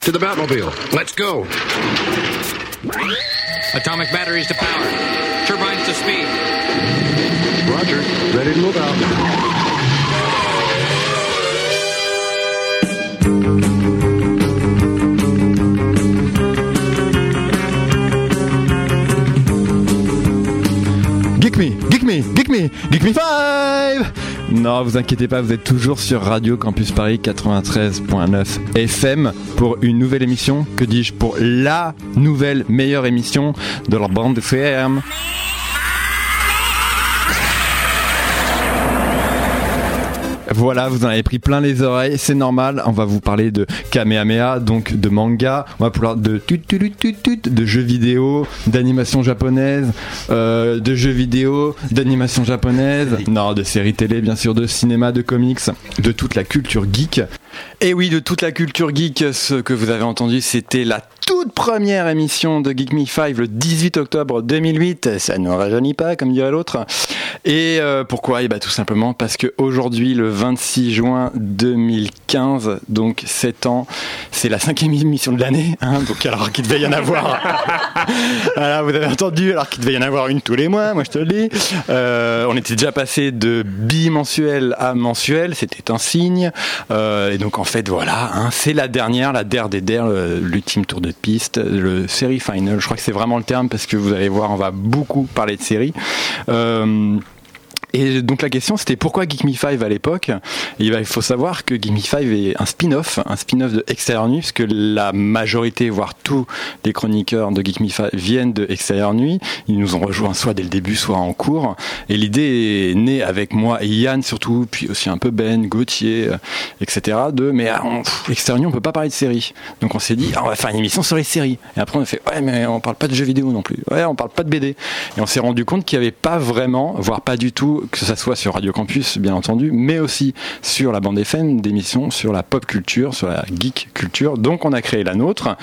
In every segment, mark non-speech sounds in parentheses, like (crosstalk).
To the Batmobile. Let's go. Atomic batteries to power. Turbines to speed. Roger. Ready to move out. Geek me, geek me, geek me, geek me 5 Non, vous inquiétez pas, vous êtes toujours sur Radio Campus Paris 93.9 FM pour une nouvelle émission, que dis-je, pour la nouvelle meilleure émission de leur bande de ferme. Voilà, vous en avez pris plein les oreilles, c'est normal. On va vous parler de Kamehameha, donc de manga. On va parler de tut, tut, tut, de jeux vidéo, d'animation japonaise, euh, de jeux vidéo, d'animation japonaise, non, de séries télé, bien sûr, de cinéma, de comics, de toute la culture geek. Et oui, de toute la culture geek, ce que vous avez entendu, c'était la toute première émission de Geek Me 5 le 18 octobre 2008. Ça ne rajeunit pas, comme dirait l'autre. Et euh, pourquoi? Et bah, tout simplement parce que aujourd'hui, le 26 juin 2015, donc 7 ans, c'est la cinquième émission de l'année. Hein, donc alors qu'il devait y en avoir. (laughs) vous avez entendu, alors qu'il devait y en avoir une tous les mois, moi je te le dis. Euh, on était déjà passé de bimensuel à mensuel, c'était un signe. Euh, et donc en fait, voilà, hein, c'est la dernière, la der des der, l'ultime tour de piste, le série final. Je crois que c'est vraiment le terme parce que vous allez voir, on va beaucoup parler de séries. Euh, et donc la question c'était pourquoi Geek Me 5 à l'époque? Il faut savoir que Geek Me 5 est un spin-off, un spin-off de Extérieur Nuit, puisque la majorité, voire tous les chroniqueurs de Geek Me 5 viennent de Extérieur Nuit. Ils nous ont rejoints soit dès le début, soit en cours. Et l'idée est née avec moi et Yann surtout, puis aussi un peu Ben, Gauthier, euh, etc. De mais ah, on, Extérieur Nuit, on peut pas parler de séries. Donc on s'est dit ah, on va faire une émission sur les séries. Et après on a fait ouais mais on parle pas de jeux vidéo non plus. Ouais on parle pas de BD. Et on s'est rendu compte qu'il n'y avait pas vraiment, voire pas du tout, que ça soit sur Radio Campus, bien entendu, mais aussi sur la bande FM, d'émissions sur la pop culture, sur la geek culture. Donc on a créé la nôtre,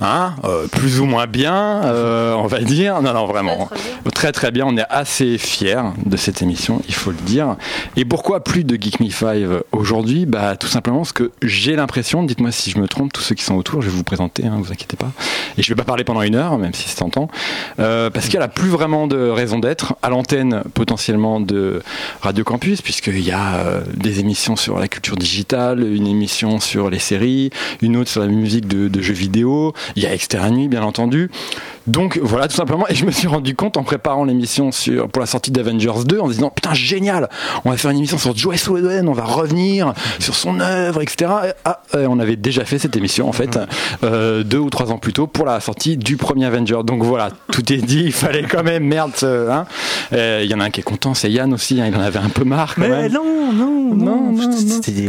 hein, euh, plus ou moins bien, euh, on va dire. Non, non, vraiment. Très très bien, on est assez fiers de cette émission, il faut le dire. Et pourquoi plus de Geek Me 5 aujourd'hui? Bah tout simplement parce que j'ai l'impression, dites-moi si je me trompe, tous ceux qui sont autour, je vais vous présenter, hein, vous inquiétez pas. Et je vais pas parler pendant une heure, même si c'est tentant, euh, parce qu'elle a plus vraiment de raison d'être à l'antenne potentiellement de Radio Campus, puisqu'il y a euh, des émissions sur la culture digitale, une émission sur les séries, une autre sur la musique de, jeux vidéo, il y a Extérieur Nuit bien entendu. Donc voilà tout simplement, et je me suis rendu compte en préparant l'émission sur pour la sortie d'Avengers 2 en se disant putain génial, on va faire une émission sur Joe Whedon, on va revenir sur son œuvre, etc. Et, ah, euh, on avait déjà fait cette émission en fait euh, deux ou trois ans plus tôt pour la sortie du premier Avenger. Donc voilà, tout est dit, il fallait quand même merde. euh, hein. Euh, Il y en a un qui est content, c'est Yann aussi, hein, il en avait un peu marre quand Mais même. non, non, Non, non,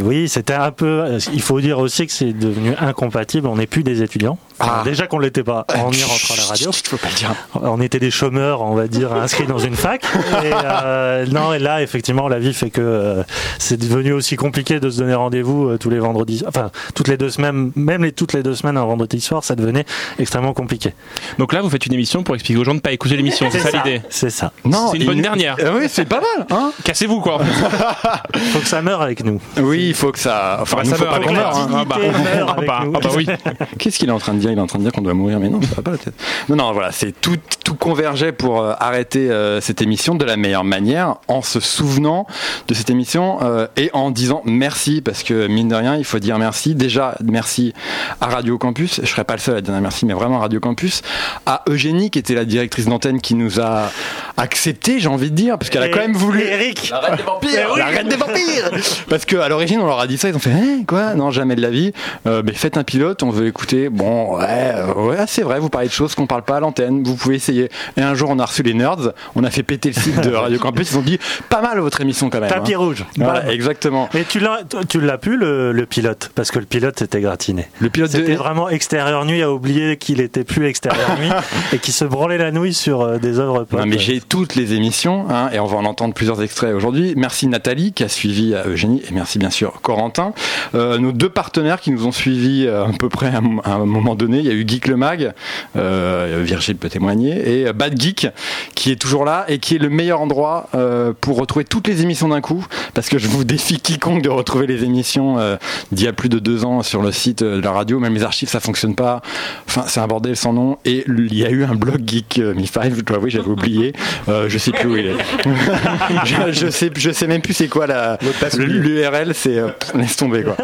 Oui, c'était un peu. Il faut dire aussi que c'est devenu incompatible. On n'est plus des étudiants. Ah. Déjà qu'on ne l'était pas en y rentrant à la radio. Pas le dire. On était des chômeurs, on va dire, inscrits dans une fac. Et, euh, non, et là, effectivement, la vie fait que euh, c'est devenu aussi compliqué de se donner rendez-vous euh, tous les vendredis. Enfin, toutes les deux semaines, même les, toutes les deux semaines, un vendredi soir, ça devenait extrêmement compliqué. Donc là, vous faites une émission pour expliquer aux gens de ne pas écouter l'émission. C'est ça l'idée. C'est ça. Non, C'est une il- bonne dernière. Euh, oui, c'est pas mal. Hein Cassez-vous quoi. (laughs) Faut que ça meure avec nous. oui, il faut que ça. Enfin, ça avec meure, hein. Ah bah, ah avec bah, nous. ah bah oui. (laughs) Qu'est-ce qu'il est en train de dire Il est en train de dire qu'on doit mourir, mais non, ça va pas la tête. Non, non, voilà, c'est tout, tout convergeait pour euh, arrêter euh, cette émission de la meilleure manière, en se souvenant de cette émission euh, et en disant merci, parce que mine de rien, il faut dire merci. Déjà, merci à Radio Campus. Je serais pas le seul à dire merci, mais vraiment à Radio Campus, à Eugénie qui était la directrice d'antenne qui nous a accepté, j'ai envie de dire, parce qu'elle a quand même voulu. Eric. La reine des vampires La reine des vampires Parce qu'à l'origine, on leur a dit ça, ils ont fait Hein, quoi? Non, jamais de la vie. Euh, mais faites un pilote, on veut écouter. Bon, ouais, ouais, c'est vrai, vous parlez de choses qu'on parle pas à l'antenne, vous pouvez essayer. Et un jour, on a reçu les nerds, on a fait péter le site de Radio Campus, ils ont dit Pas mal votre émission quand même. Tapis hein. rouge. Voilà, exactement. Mais tu l'as, tu l'as pu le, le pilote parce que le pilote était gratiné. Le pilote C'était de. vraiment extérieur nuit à oublier qu'il était plus extérieur nuit (laughs) et qu'il se branlait la nouille sur euh, des œuvres. Non, mais j'ai toutes les émissions hein, et on va en entendre plusieurs extraits aujourd'hui. Merci Nathalie qui a suivi euh, Eugénie et merci bien sûr Corentin. Euh, nos deux partenaires qui nous ont suivis à peu près à, un- à un moment donné. Il y a eu Geek le Mag, euh, Virgile peut témoigner, et euh, Bad Geek qui est toujours là et qui est le meilleur endroit euh, pour retrouver toutes les émissions d'un coup parce que je vous défie quiconque de retrouver les émissions euh, d'il y a plus de deux ans sur le site de la radio. Même les archives ça fonctionne pas. Enfin c'est un bordel sans nom. Et il y a eu un blog Geek euh, 5 je dois avouer j'avais oublié. Euh, je sais plus où il est. (laughs) Je, je sais je sais même plus c'est quoi la l'URL c'est euh, laisse tomber quoi.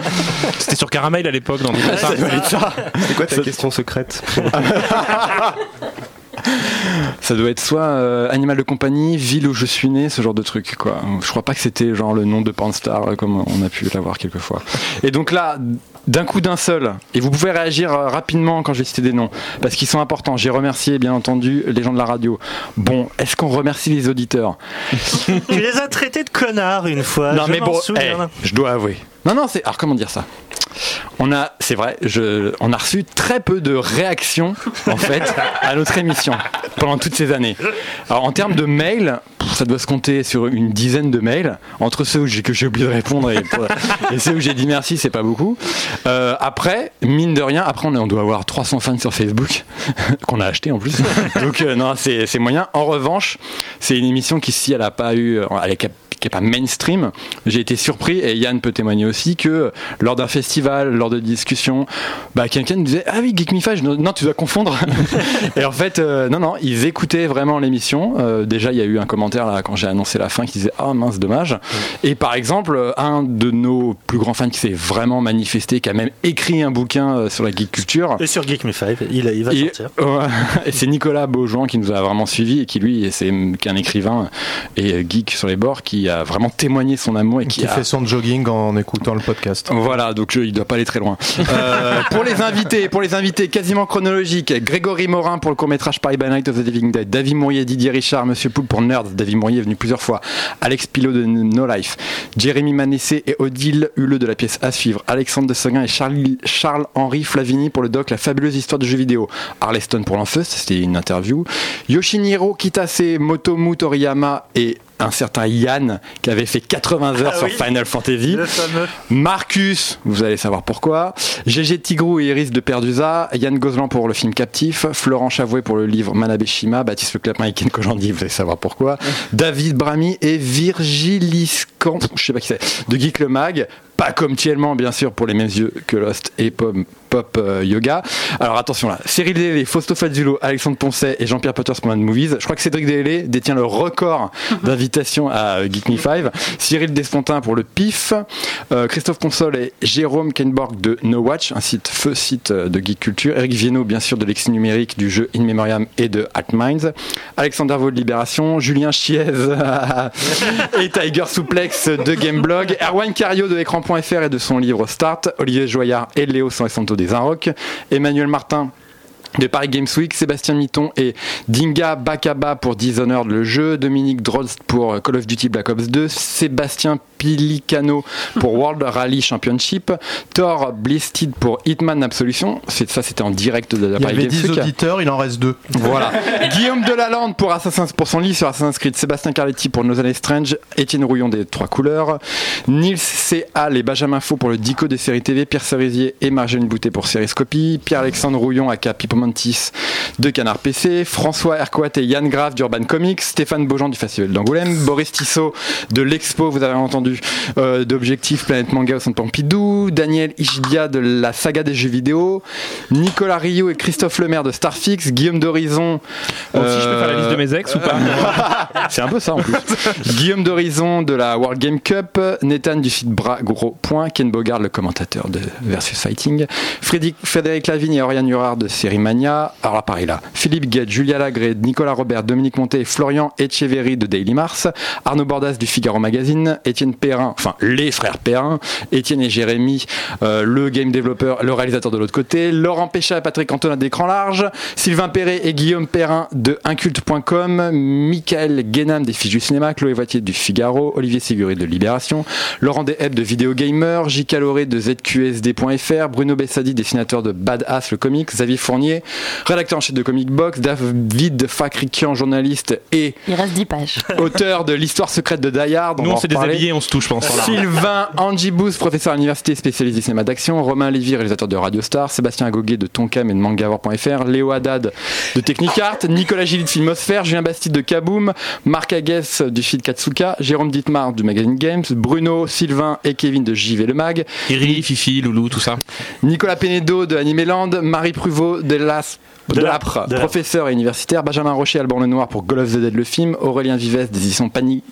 C'était sur Caramel à l'époque, dans (laughs) C'est quoi ta question secrète? (laughs) Ça doit être soit euh, animal de compagnie, ville où je suis né, ce genre de truc quoi. Je crois pas que c'était genre le nom de Panstar euh, comme on a pu l'avoir quelquefois. Et donc là, d'un coup d'un seul, et vous pouvez réagir euh, rapidement quand je vais citer des noms, parce qu'ils sont importants. J'ai remercié bien entendu les gens de la radio. Bon, est-ce qu'on remercie les auditeurs? (laughs) Tu les as traités de connards une fois. Non je mais bon, eh, je dois avouer. Non non, c'est alors comment dire ça? On a, c'est vrai, on a reçu très peu de réactions en fait à notre émission pendant toutes ces années. Alors en termes de mails, ça doit se compter sur une dizaine de mails entre ceux que j'ai oublié de répondre (laughs) et, ceux où j'ai dit merci, c'est pas beaucoup. Euh, après, mine de rien, après on, doit avoir 300 fans sur Facebook (laughs) qu'on a acheté en plus. Donc euh, non, c'est, moyen. En revanche, c'est une émission qui si elle a pas eu, qui est pas mainstream, j'ai été surpris et Yann peut témoigner aussi que lors d'un festival, lors de discussions, bah, quelqu'un nous disait ah oui Geek Me Five, Je dis, non tu dois confondre. (laughs) et en fait euh, non non ils écoutaient vraiment l'émission. Euh, déjà il y a eu un commentaire là quand j'ai annoncé la fin qui disait ah mince dommage. Et par exemple un de nos plus grands fans qui s'est vraiment manifesté, qui a même écrit un bouquin euh, sur la geek culture. Et sur Geek Me 5, il, il va Et, sortir. (laughs) et c'est Nicolas Beaujean qui nous a vraiment suivis et qui lui c'est qu'un écrivain et geek sur les bords qui a vraiment témoigné son amour et qui, Qui a fait son jogging en écoutant le podcast. voilà, donc je- il doit pas aller très loin. Euh, (laughs) pour les invités, pour les invités quasiment chronologiques, Grégory Morin pour le court métrage Paris by Night of the Living Dead, David Mourier, Didier Richard, Monsieur Poul pour Nerds, David Mourier est venu plusieurs fois, Alex Pilot de No Life, Jérémy Manessé et Odile Huleux de la pièce à suivre, Alexandre de Seguin et Charlie- Charles-Henri Flavini pour le doc La fabuleuse histoire de jeux vidéo, Arleston pour l'enfeust, c'était une interview, Yoshiniro Kitase, Motomu Toriyama et un certain Yann qui avait fait 80 heures Ah sur oui. Final Fantasy. Le. Marcus, vous allez savoir pourquoi. GG Tigrou et Iris de Perdusa. Yann Gozlan pour le film Captif. Florent Chavouet pour le livre Manabeshima. Baptiste Leclerc et Ken Kojandi, vous allez savoir pourquoi. (laughs) David Brami et Virgilis Camp, je sais pas qui c'est, de Geek le Mag. Pas comme Tielman, bien sûr, pour les mêmes yeux que Lost et Pop, Pop euh, Yoga. Alors attention là, Cyril Délé, Fausto Fazzulo, Alexandre Poncet et Jean-Pierre Potters pour Mad Movies. Je crois que Cédric Délé détient le record (laughs) d'invitation à euh, Geek Me 5. Cyril Despontin pour le PIF. Euh, Christophe Console et Jérôme Kenborg de No Watch, un site feu site de geek culture. Eric Viennot, bien sûr, de l'ex numérique du jeu In Memoriam et de Altminds. Alexander Vaux de Libération. Julien Chiez (laughs) et Tiger Souplex de Gameblog. Erwan Cario de écran.fr et de son livre Start. Olivier Joyard et Léo Santo des Inrocks. Emmanuel Martin de Paris Games Week, Sébastien Mitton et Dinga Bakaba pour Dishonored le jeu, Dominique Drolst pour Call of Duty Black Ops 2, Sébastien Pilicano pour (laughs) World Rally Championship, Thor Blisted pour Hitman Absolution, ça c'était en direct de la Il y avait Games 10 Week. auditeurs, il en reste 2. Voilà. (laughs) Guillaume Delalande pour Assassin's pour son livre sur Assassin's Creed, Sébastien Carletti pour Nos Années Strange, Étienne Rouillon des Trois Couleurs, Nils C. Hall et Benjamin Faux pour le Dico des séries TV, Pierre Cerisier et Marjolaine Boutet pour Sériscopie, Pierre-Alexandre Rouillon aka Pipomantis de Canard PC, François Ercoat et Yann Grave d'Urban Comics, Stéphane Beaujean du Festival d'Angoulême, Boris Tissot de l'Expo, vous avez entendu, euh, d'Objectif Planète Manga au Centre Pompidou, Daniel Ishbia de la saga des jeux vidéo, Nicolas Rio et Christophe Lemaire de Starfix, Guillaume d'Horizon. Bon, si je peux faire la euh, liste de mes ex ou pas (laughs) c'est un peu ça en plus. Guillaume d'Horizon de la World Game Cup, Nathan du site Bras Gros Point, Ken Bogard le commentateur de Versus Fighting, Frédéric, Frédéric Lavigne et Oriane Urard de Série Mania. Alors là, pareil là, Philippe Guette, Julia Lagré, Nicolas Robert, Dominique Monté et Florian Echeverry de Daily Mars, Arnaud Bordas du Figaro Magazine, Étienne Perrin, enfin les frères Perrin, Étienne et Jérémy, euh, le game développeur, le réalisateur de l'autre côté, Laurent Péchat et Patrick Antonin d'écran large, Sylvain Perret et Guillaume Perrin de inculte.com, Michael Guénam des Fiches du cinéma, Chloé Voitier du Figaro, Olivier Séguré de Libération, Laurent Desheb de Vidéo Gamer, J. Caloré de ZQSD.fr, Bruno Bessadi, dessinateur de Badass le comic, Xavier Fournier. Rédacteur en chef de Comic Box, David Fakrikian, journaliste et Il reste 10 pages. auteur de l'histoire secrète de Die Hard. Nous, on s'est reparler. déshabillés, on se touche, je pense. Sylvain professeur à l'université spécialisé cinéma d'action, Romain Lévy, réalisateur de Radio Star, Sébastien Agoguet de Tonkam et de Mangavor.fr, Léo Haddad de Technicart, Nicolas Gilly de Filmosphère, Julien Bastide de Kaboom, Marc Aguès du feed Katsuka, Jérôme Dittmar du magazine Games, Bruno, Sylvain et Kevin de JV Le Mag, Iri, Fifi, Loulou, tout ça. Nicolas Penedo de Animeland, Marie Pruvot de l'AS de, De professeur et universitaire, Benjamin Rocher, Alban Lenoir pour Goal of the Dead le film, Aurélien Vives des éditions Panini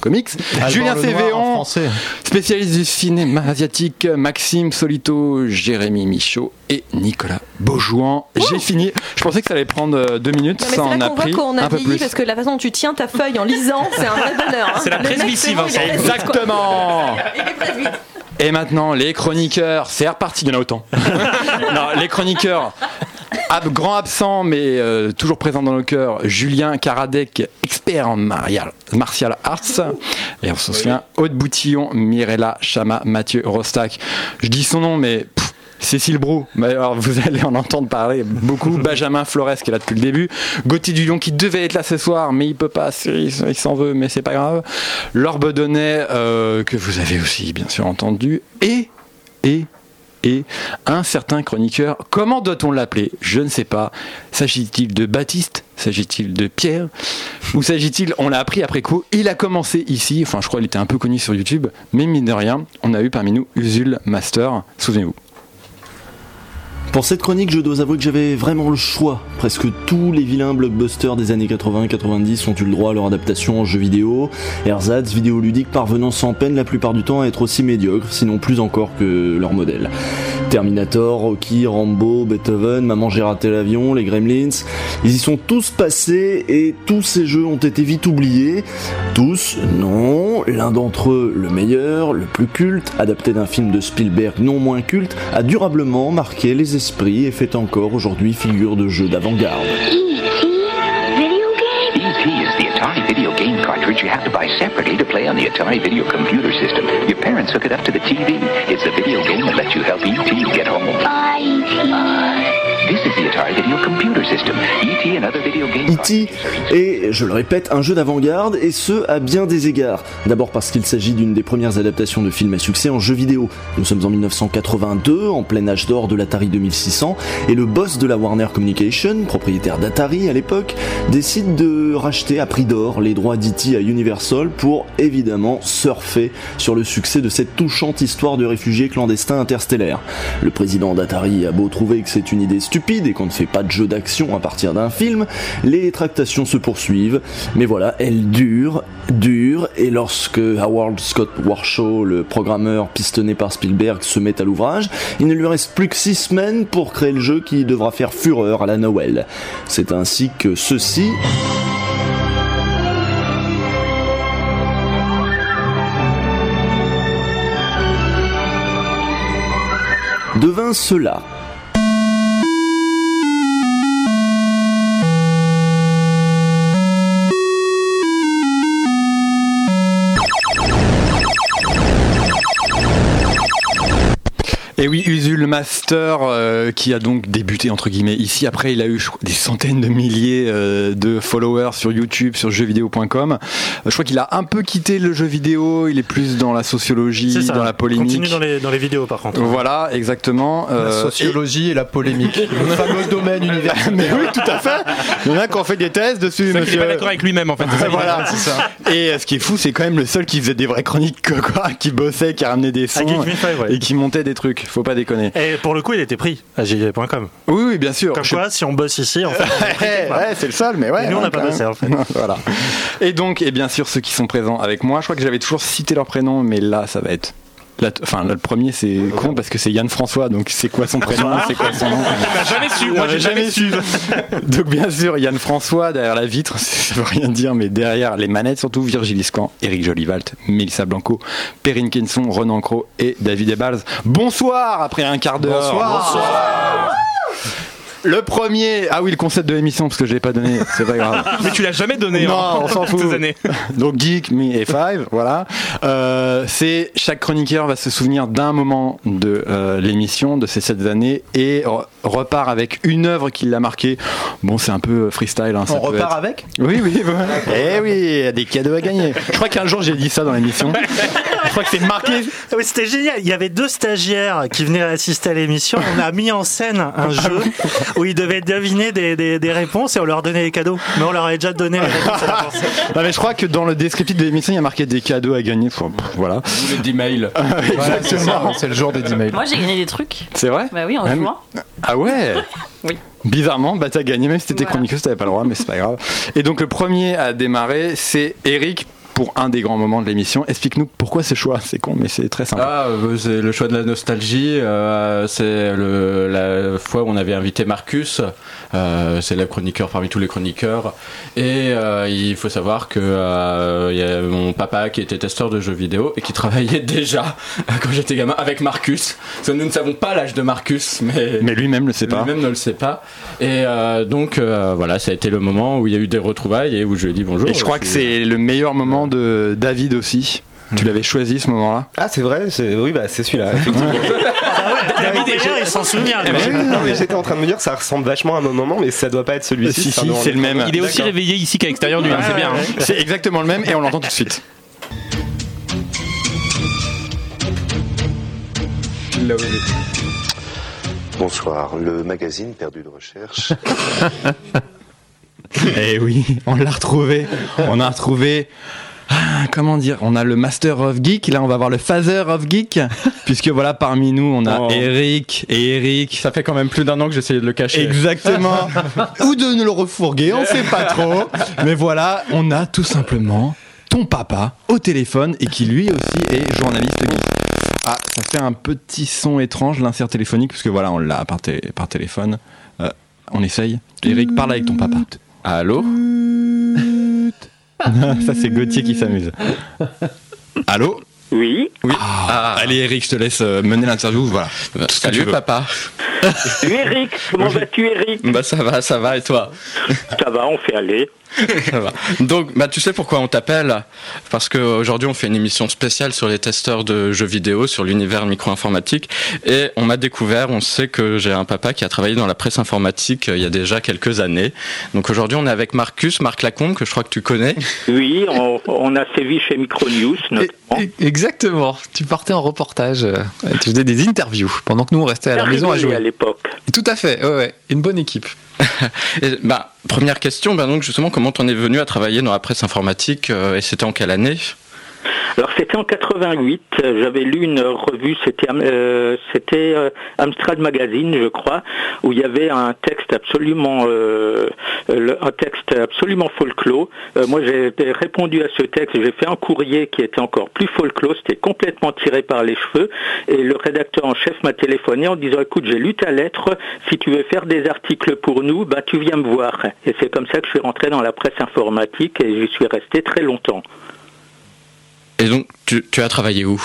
Comics, Julien Alban français. spécialiste du cinéma asiatique, Maxime Solito, Jérémy Michaud et Nicolas Beaujouan. J'ai fini. Je pensais que ça allait prendre euh, deux minutes, Non, mais ça c'est en là a qu'on voit pris qu'on a un peu plus. parce que la façon dont tu tiens ta feuille en lisant, c'est un vrai bonheur. hein. C'est la presbytie, c'est bon, Vincent. Exactement. Et maintenant, les chroniqueurs, c'est reparti, il y en a autant. (laughs) non, les chroniqueurs, ab- grand absent, mais euh, toujours présent dans nos cœurs, Julien Karadec, expert en marial- martial arts. Et on se souvient, Aude Boutillon, Mirella Chama, Mathieu Rostac. Je dis son nom, mais. pff, Cécile Brou, alors vous allez en entendre parler beaucoup. (laughs) Benjamin Flores qui est là depuis le début. Gauthier Dulion qui devait être là ce soir, mais il peut pas, il, il s'en veut, mais c'est pas grave. Laure Bedonnet, euh, que vous avez aussi bien sûr entendu. Et, et, et un certain chroniqueur, comment doit-on l'appeler? Je ne sais pas. S'agit-il de Baptiste? S'agit-il de Pierre? Ou s'agit-il, on l'a appris après coup, il a commencé ici, enfin je crois qu'il était un peu connu sur YouTube, mais mine de rien, on a eu parmi nous Usul Master, souvenez-vous. Pour cette chronique, je dois avouer que j'avais vraiment le choix. Presque tous les vilains blockbusters des années 80-90 ont eu le droit à leur adaptation en jeu vidéo. Ersatz, vidéoludique parvenant sans peine la plupart du temps à être aussi médiocre, sinon plus encore que leur modèle. Terminator, Rocky, Rambo, Beethoven, Maman j'ai raté l'avion, les Gremlins, ils y sont tous passés et tous ces jeux ont été vite oubliés. Tous, non, l'un d'entre eux, le meilleur, le plus culte, adapté d'un film de Spielberg non moins culte, a durablement marqué les esprits et fait encore aujourd'hui figure de jeu d'avant-garde. E.T. is the Atari video game cartridge you have to buy separately to play on the Atari video computer system. Your parents hook it up to the TV. It's the video game that lets you help E.T. get home. E.T. E.T. est, je le répète, un jeu d'avant-garde, et ce, à bien des égards. D'abord parce qu'il s'agit d'une des premières adaptations de films à succès en jeu vidéo. Nous sommes en 1982, en plein âge d'or de l'Atari 2600, et le boss de la Warner Communication, propriétaire d'Atari à l'époque, décide de racheter à prix d'or les droits d'E.T. à Universal pour, évidemment, surfer sur le succès de cette touchante histoire de réfugiés clandestins interstellaires. Le président d'Atari a beau trouver que c'est une idée stupide et qu'on ne fait pas de jeu d'action à partir d'un film, les tractations se poursuivent, mais voilà, elles durent, durent, et lorsque Howard Scott Warshaw, le programmeur pistonné par Spielberg, se met à l'ouvrage, il ne lui reste plus que six semaines pour créer le jeu qui devra faire fureur à la Noël. C'est ainsi que ceci... devint cela. Et oui, Usul Master, euh, qui a donc débuté entre guillemets ici. Après, il a eu je crois, des centaines de milliers euh, de followers sur YouTube, sur jeuxvideo.com. Euh, je crois qu'il a un peu quitté le jeu vidéo. Il est plus dans la sociologie, ça. dans la polémique. Continue dans les, dans les vidéos par contre. Voilà, exactement. La Euh, sociologie et... la polémique. (laughs) Le fameux domaine universitaire. (laughs) Mais oui, tout à fait. Il y en a qui ont fait des thèses dessus, C'est qu'il est monsieur. pas d'accord avec lui-même en fait. ça (laughs) voilà, c'est ça. Et euh, ce qui est fou, c'est quand même le seul qui faisait des vraies chroniques, quoi, qui bossait, qui ramenait des sons et qui montait des trucs. Faut pas déconner. Et pour le coup, il était pris à jv.com. Oui, oui, bien sûr. Comme Je- quoi, si on bosse ici, en fait, (laughs) Ouais, c'est le seul, mais ouais. Et nous, on n'a pas bossé, en fait. (laughs) voilà. Et donc, et bien sûr, ceux qui sont présents avec moi, je crois que j'avais toujours cité leur prénom, mais là, ça va être. Enfin, là, le premier, c'est con parce que c'est Yann François, donc c'est quoi son prénom, c'est quoi son nom (laughs) On n'a jamais su. Moi, j'ai jamais su. Donc bien sûr, Yann François derrière la vitre, (laughs) ça veut rien dire, mais derrière les manettes surtout, Virgile Iscan, Eric Jolivalt, Mélissa Blanco, Perrine Kenson, Renan Cro et David Ebals. Bonsoir après un quart d'heure. Bonsoir. Le premier, ah oui, le concept de l'émission, parce que je l'ai pas donné, c'est pas grave. (laughs) Mais tu l'as jamais donné Non, hein, on s'en (laughs) fout. ces années. (laughs) Donc Geek, Me et Five, voilà. Euh, c'est chaque chroniqueur va se souvenir d'un moment de euh, l'émission de ces sept années et re- repart avec une œuvre qui l'a marqué. Bon, c'est un peu freestyle. Hein, ça On peut repart être- avec? Oui, oui, voilà. Eh oui, il y a des cadeaux à gagner. Je crois qu'un jour j'ai dit ça dans l'émission. Je crois que c'est marqué. (laughs) Ah oui, C'était génial. Il y avait deux stagiaires qui venaient assister à l'émission. On a mis en scène un jeu où ils devaient deviner des, des- des réponses et on leur donnait des cadeaux. Mais on leur avait déjà donné les réponses à l'avance. Non, mais je crois que dans le descriptif de l'émission, il y a marqué des cadeaux à gagner. Enfin, pff, voilà. Ou les 10 mails. (laughs) Voilà, c'est ça, c'est le jour des emails. Moi, j'ai gagné des trucs. C'est vrai Bah oui, en Même- jouant. Ah ouais (laughs) Oui. Bizarrement, bah t'as gagné, même si t'étais Voilà. chroniqueuse, t'avais pas le droit, mais c'est pas grave. Et donc le premier à démarrer, c'est Eric pour un des grands moments de l'émission. Explique-nous pourquoi ce choix, c'est con, mais c'est très sympa. Ah, euh, c'est le choix de la nostalgie. euh, c'est le- la fois où on avait invité Marcus, euh, c'est le chroniqueur parmi tous les chroniqueurs. Et euh, il faut savoir que il y a mon papa qui était testeur de jeux vidéo et qui travaillait (laughs) déjà quand j'étais gamin avec Marcus. Parce que nous ne savons pas l'âge de Marcus, mais mais lui-même le sait pas. lui-même ne le sait pas. Et donc voilà, ça a été le moment où il y a eu des retrouvailles et où je lui ai dit bonjour. Et je crois que c'est le meilleur moment de David aussi. Tu l'avais choisi ce moment-là Ah, c'est vrai c'est... Oui, bah, c'est celui-là. effectivement. David d'ailleurs, il s'en souvient. non, mais j'étais en train de me dire, ça ressemble vachement à mon moment, mais ça doit pas être celui-ci. Si, si, c'est le un même. Il est aussi réveillé ici qu'à l'extérieur du. hein, c'est bien. hein. C'est exactement le même et on l'entend tout de suite. Bonsoir, le magazine Perdu de recherche. (laughs) Eh oui, on l'a retrouvé. On a retrouvé. Ah, comment dire On a le Master of Geek. Là, on va voir le Father of Geek. (laughs) Puisque voilà, parmi nous, on a Oh. Eric et Eric. Ça fait quand même plus d'un an que j'essayais de le cacher. Exactement. (laughs) Ou de nous le refourguer, on sait pas trop. Mais voilà, on a tout simplement ton papa au téléphone et qui lui aussi est journaliste geek. Ah, ça fait un petit son étrange, l'insert téléphonique, parce que voilà, on l'a par, té- par téléphone. Euh, on essaye. Eric, parle avec ton papa. Allô? (laughs) ça, c'est Gauthier qui s'amuse. Allô? Oui. Oui. Allez, Eric, je te laisse euh, mener l'interview. Voilà. Tu Salut veux. papa. Salut (laughs) Eric, comment vas-tu Eric? Bah ça va, ça va et toi? Ça va, on fait aller. Ça va. Donc, bah, tu sais pourquoi on t'appelle? Parce qu'aujourd'hui, on fait une émission spéciale sur les testeurs de jeux vidéo, sur l'univers micro-informatique. Et on m'a découvert, on sait que j'ai un papa qui a travaillé dans la presse informatique euh, il y a déjà quelques années. Donc aujourd'hui, on est avec Marcus, Marc Lacombe, que je crois que tu connais. Oui, on, on a sévi chez Micronews notamment. Exactement. Tu partais en reportage, euh, tu faisais des interviews pendant que nous on restait à la maison à jouer. à l'époque. Tout à fait. Ouais, ouais. Une bonne équipe. (laughs) Et, bah, première question, bah, donc justement, comment t'en es venu à travailler dans la presse informatique euh, et c'était en quelle année? Alors c'était en 88, euh, j'avais lu une revue, c'était euh, c'était euh, Amstrad Magazine, je crois, où il y avait un texte absolument euh, un texte absolument folklore. Euh, moi j'ai répondu à ce texte, j'ai fait un courrier qui était encore plus folklore, c'était complètement tiré par les cheveux et le rédacteur en chef m'a téléphoné en disant écoute, j'ai lu ta lettre, si tu veux faire des articles pour nous, bah tu viens me voir. Et c'est comme ça que je suis rentré dans la presse informatique et j'y suis resté très longtemps. Et donc, tu, as travaillé où?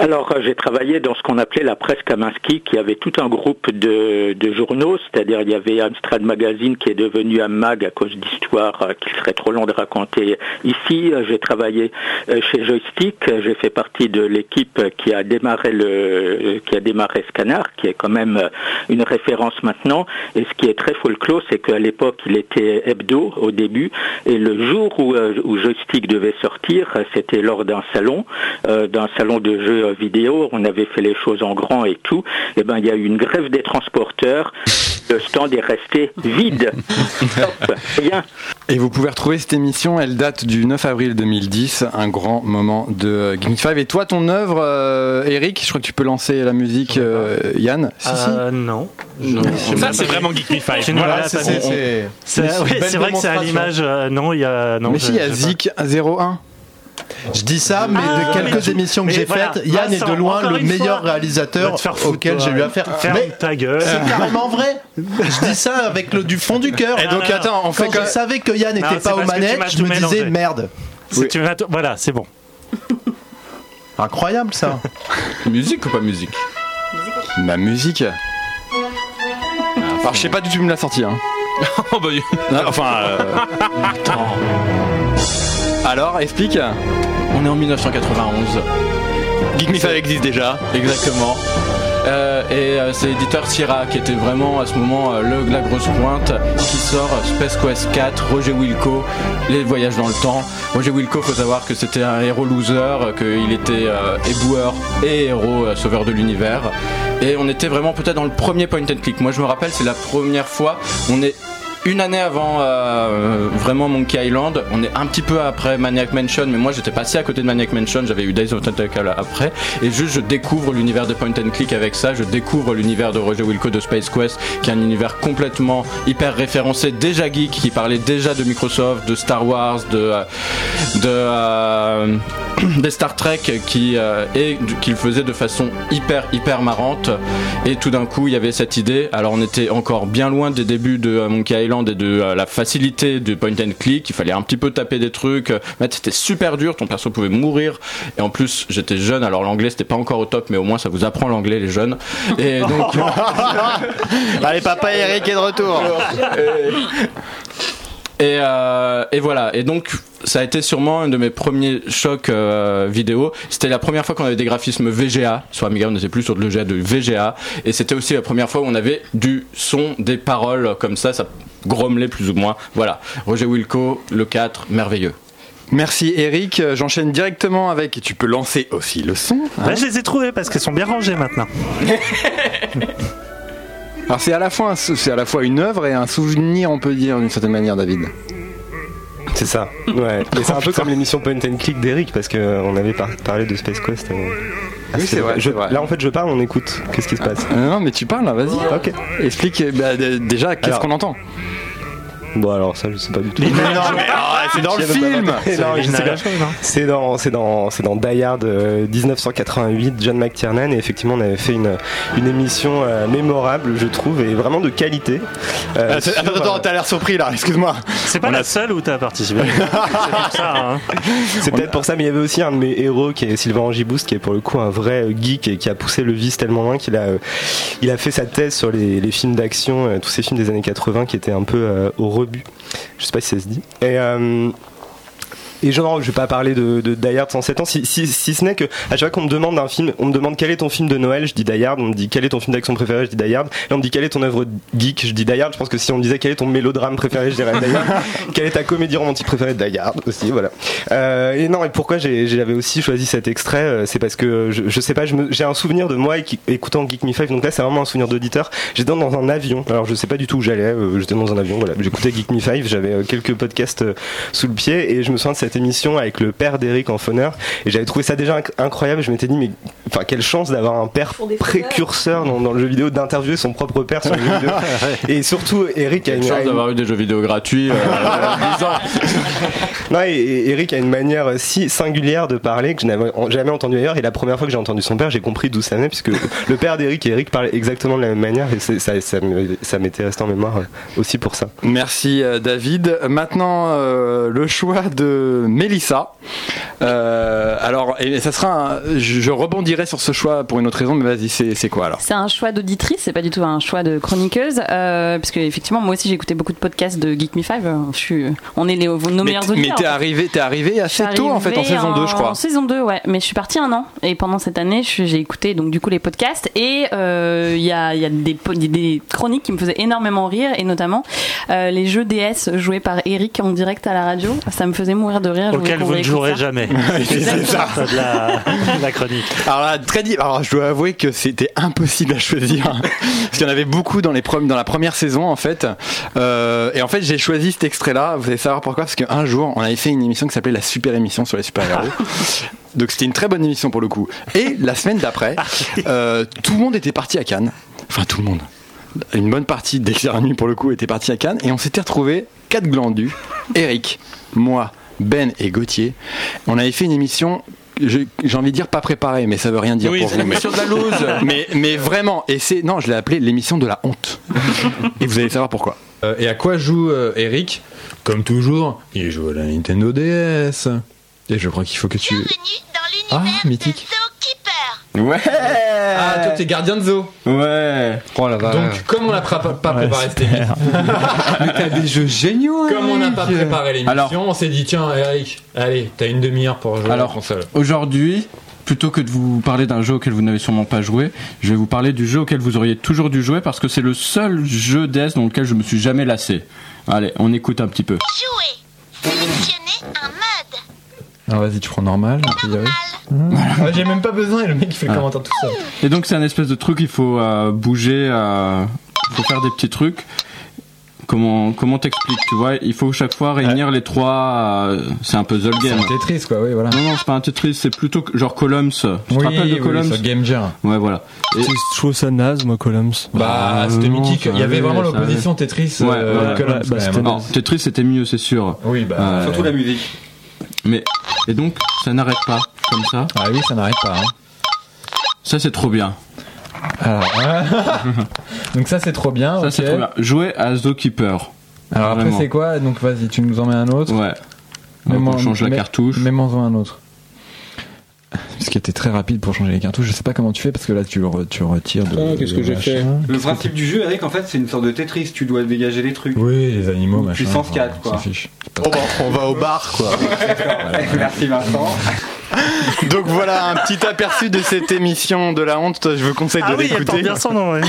Alors, euh, j'ai travaillé dans ce qu'on appelait la presse Kaminski, qui avait tout un groupe de, journaux, c'est-à-dire il y avait Amstrad Magazine qui est devenu Ammag à cause d'histoires euh, qu'il serait trop long de raconter ici. Euh, J'ai travaillé chez Joystick, j'ai fait partie de l'équipe qui a démarré le, qui a démarré Scanner, qui est quand même une référence maintenant. Et ce qui est très folklore, c'est qu'à l'époque, il était hebdo au début, et le jour où, où Joystick devait sortir, c'était lors d'un salon, d'un salon de jeux euh, vidéo. On avait fait les choses en grand et tout. Et ben, il y a eu une grève des transporteurs. Le stand est resté vide. (laughs) Rien. Et vous pouvez retrouver cette émission, elle date du 9 avril 2010, un grand moment de Game 5. Et toi, ton œuvre, euh, Eric, je crois que tu peux lancer la musique, euh, Yann Si, si. Euh, non. Ça, c'est vraiment Geek Me Five. Voilà, c'est- vrai que c'est à l'image. euh, non, il y a. Non, Mais je- si, il y a. Zik 01. Je dis ça, mais Ah, de quelques mais tu- émissions que j'ai voilà, faites, Yann est de loin le meilleur fois. réalisateur foutre, auquel j'ai eu affaire. Ferme Mais ta gueule. c'est carrément vrai. Je dis ça avec le du fond du cœur. Et donc, attends, on fait Quand je savais que Yann n'était pas aux manettes, je me disais merde. Tu Voilà, c'est bon. Incroyable ça. (laughs) Musique ou pas musique Ma musique. Ah, Alors, je sais pas du tout où me l'a sorti. Hein. (laughs) Oh, bah, enfin. euh, Alors, explique. On est en 1991. Geek existe déjà. Exactement. Euh, et euh, c'est l'éditeur Sierra qui était vraiment à ce moment euh, le, la grosse pointe qui sort Space Quest 4, Roger Wilco, les voyages dans le temps. Roger Wilco, faut savoir que c'était un héros loser, qu'il était éboueur et héros sauveur de l'univers. Et on était vraiment peut-être dans le premier point and click. Moi je me rappelle, c'est la première fois, on est une année avant euh, vraiment Monkey Island, on est un petit peu après Maniac Mansion, mais moi j'étais passé à côté de Maniac Mansion, j'avais eu Days of Tentacle après, et juste je découvre l'univers de Point and Click avec ça, je découvre l'univers de Roger Wilco de Space Quest, qui est un univers complètement hyper référencé, déjà geek, qui parlait déjà de Microsoft, de Star Wars, de, euh, euh, (clears throat) des Star Trek qui et qu'il faisait de façon hyper hyper marrante. Et tout d'un coup il y avait cette idée. Alors on était encore bien loin des débuts de Monkey Island et de euh, la facilité du point and click il fallait un petit peu taper des trucs mais c'était super dur ton perso pouvait mourir et en plus j'étais jeune alors l'anglais c'était pas encore au top mais au moins ça vous apprend l'anglais les jeunes et (laughs) donc (laughs) Allez, papa Eric est de retour. Et, euh, et voilà. Et donc, ça a été sûrement un de mes premiers chocs euh, vidéo. C'était la première fois qu'on avait des graphismes VGA. Sur Amiga, on n'était plus sur de l'EGA de VGA. Et c'était aussi la première fois où on avait du son, des paroles comme ça. Ça grommelait plus ou moins. Voilà. Roger Wilco, le 4, merveilleux. Merci Eric. Euh, J'enchaîne directement avec. Tu peux lancer aussi le son. hein. Là, je les ai trouvés parce qu'elles sont bien rangées maintenant. (laughs) Alors c'est à la fois un- c'est à la fois une œuvre et un souvenir, on peut dire d'une certaine manière, David. C'est ça. Ouais. (laughs) Et c'est un peu comme l'émission Point and Click d'Eric parce qu'on avait par- parlé de Space Quest. euh. Ah, Oui, c'est vrai, Je- c'est vrai. Là en fait je parle, on écoute. Qu'est-ce qui se passe? Non, mais tu parles, là, vas-y. Ok. Explique bah, d- déjà qu'est-ce qu'on entend? Bon alors ça je sais pas du tout. Mais non, mais ah, c'est dans le film. C'est hein. C'est dans, c'est dans, c'est dans Die Hard euh, 1988, John McTiernan, et effectivement on avait fait une, une émission euh, mémorable, je trouve, et vraiment de qualité. Euh, Ah, sur, attends, attends, euh, t'as l'air surpris là, excuse-moi. C'est pas la seule où t'as participé. (laughs) c'est. Hein. C'est peut-être pour ça, mais il y avait aussi un de mes héros qui est Sylvain Angiboost, qui est pour le coup un vrai euh, geek et qui a poussé le vice tellement loin qu'il a, euh, il a fait sa thèse sur les, les films d'action, euh, tous ces films des années 80 qui étaient un peu euh, au Je sais pas si ça se dit. Et euh, et genre, je vais pas parler de, de Die Hard 107 ans, si, si, si ce n'est que à chaque fois qu'on me demande un film, on me demande quel est ton film de Noël, je dis Die Hard, on me dit quel est ton film d'action préféré, je dis Die Hard, et on me dit quelle est ton œuvre geek, je dis Die Hard, je pense que si on me disait quel est ton mélodrame préféré, je dirais Die Hard, (laughs) quelle est ta comédie romantique préférée, Die Hard aussi, voilà. Euh, et non, et pourquoi j'avais aussi choisi cet extrait, euh, c'est parce que je, je sais pas, j'ai un souvenir de moi écoutant Geek Me 5, donc là c'est vraiment un souvenir d'auditeur. J'étais dans, un avion, alors je sais pas du tout où j'allais, euh, j'étais dans un avion, voilà. J'écoutais Geek Me 5, j'avais euh, quelques podcasts sous le pied et je me souviens de cette émission avec le père d'Eric en phoneur et j'avais trouvé ça déjà inc- incroyable. Je m'étais dit, mais enfin, quelle chance d'avoir un père précurseur dans, dans le jeu vidéo, d'interviewer son propre père sur le jeu vidéo. (laughs) et surtout, Eric a une, chance d'avoir eu des jeux vidéo gratuits. euh, (laughs) à 10 ans. (laughs) non, et, et Eric a une manière si singulière de parler que je n'avais jamais entendu ailleurs. Et la première fois que j'ai entendu son père, j'ai compris d'où ça venait, puisque le père d'Eric et Eric parlaient exactement de la même manière. Et ça, ça, ça m'était resté en mémoire euh, aussi pour ça. Merci euh, David. Maintenant, euh, le choix de Mélissa. Euh, alors, et ça sera. un- je, je rebondirai sur ce choix pour une autre raison, mais vas-y, c'est quoi alors? C'est un choix d'auditrice, c'est pas du tout un choix de chroniqueuse, euh, parce que effectivement, moi aussi j'ai écouté beaucoup de podcasts de Geek Me 5. Je suis, on est les, nos Mais, meilleurs t- mais auditeurs. t'es arrivé, t'es arrivé assez tôt en fait, en saison 2, je crois. En saison 2, ouais. Mais je suis partie un an. Et pendant cette année, j'ai écouté donc du coup les podcasts. Et euh, il y, a, il y a des, po- des- des chroniques qui me faisaient énormément rire. Et notamment euh, les jeux DS joués par Eric en direct à la radio. Ça me faisait mourir de voulais Auquel vous ne jouerez ça. jamais. (laughs) C'est ça. de la, de la chronique. Alors là, très Alors je dois avouer que c'était impossible à choisir parce qu'il y en avait beaucoup dans les dans la première saison en fait. Euh, et en fait, j'ai choisi cet extrait-là. Vous allez savoir pourquoi Parce qu'un jour, on avait fait une émission qui s'appelait La super émission sur les super héros. Donc c'était une très bonne émission pour le coup. Et la semaine d'après, euh, tout le monde était parti à Cannes. Enfin tout le monde. Une bonne partie d'Exer Nuit pour le coup était parti à Cannes et on s'était retrouvé quatre glandus, Eric, moi, Ben et Gauthier. On avait fait une émission j'ai envie de dire pas préparée, mais ça veut rien dire Oui, pour c'est vous. mais- l'émission de la loose. (laughs) mais, mais vraiment, et c'est non, je l'ai appelé l'émission de la honte. et vous allez savoir pourquoi. Euh, et à quoi joue euh, Eric Comme toujours, il joue à la Nintendo DS. Et je crois qu'il faut que tu. Ah, mythique. Ouais Ah, toi, t'es gardien de zoo. Ouais Oh la vache. Donc, comme on n'a pas, pas préparé cette émission, (laughs) Mais t'as des jeux géniaux. comme on n'a pas préparé l'émission, Alors- on s'est dit tiens, Eric, allez, t'as une demi-heure pour jouer à la Alors, console. aujourd'hui, plutôt que de vous parler d'un jeu auquel vous n'avez sûrement pas joué, je vais vous parler du jeu auquel vous auriez toujours dû jouer parce que c'est le seul jeu DS dans lequel je me suis jamais lassé. Allez, on écoute un petit peu. Alors vas-y, tu prends normal. priori. Ah, J'ai même pas besoin et le mec il fait le Ah. commentaire tout seul. Et donc c'est un espèce de truc, il faut euh, bouger, euh, il faut faire des petits trucs. Comment comment t'expliques, tu vois? Il faut chaque fois réunir les trois. euh, c'est un puzzle C'est game. un Tetris, quoi, oui, voilà. Non non, c'est pas un Tetris, c'est plutôt que- genre Columns. Tu Oui, te rappelles de Columns? sur Game Gear. Ouais, voilà. Et- Je trouve ça naze, moi, Columns. Bah, c'était non, mythique. ça Il y avait vraiment ça l'opposition Tetris Ouais, euh, ouais, ouais. Columns, bah, quand même, c'était hein. Alors, Tetris c'était mieux, c'est sûr. Oui, bah. Euh, Surtout la musique. Mais et donc ça n'arrête pas comme ça. Ah oui, ça n'arrête pas. hein. Ça c'est trop bien. Alors, (laughs) donc ça c'est trop bien. Ça c'est trop bien. Jouer à Zookeeper. Alors après c'est quoi? Donc vas-y, tu nous en mets un autre. Ouais. Mets-moi- on change la cartouche. Mets-moi un autre. Ce qui était très rapide pour changer les cartouches. Je sais pas comment tu fais parce que là tu, re- tu retires de. Ah, qu'est-ce que j'ai fait Le principe du jeu, Eric, en fait, c'est une sorte de Tetris. Tu dois dégager les trucs. Oui, les animaux, machin. Puissance enfin, 4, on quoi. s'en fiche. Oh, bah, on va au bar, quoi. (laughs) Merci Vincent. (laughs) Donc voilà un petit aperçu de cette émission de la honte. Je vous conseille Ah de oui, elle porte l'écouter. bien son nom. ouais.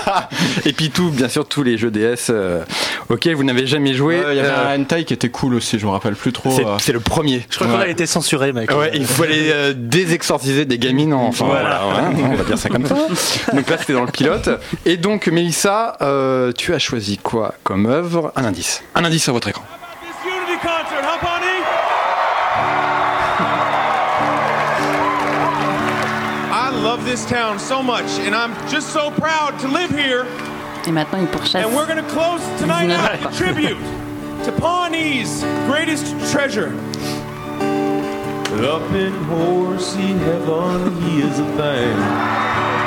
(laughs) Et puis tout, bien sûr, tous les jeux DS euh, auxquels vous n'avez jamais joué. Ouais, Il y avait Euh, un hentai qui était cool aussi, je me rappelle plus trop. c'est euh. le premier. Je crois qu'on a été censuré, mec. Ouais, il fallait euh, désexorciser des gamines, enfin voilà, Voilà. ouais, on va dire ça comme ça. Donc là c'était dans le pilote. Et donc Mélissa, euh, tu as choisi quoi comme œuvre? Un indice. Un indice sur votre écran. Love this town so much, and I'm just so proud to live here. Et maintenant, il pourchasse. And we're going to close tonight out in tribute to Pawnee's greatest treasure. Up in horsey heaven, he is a thing.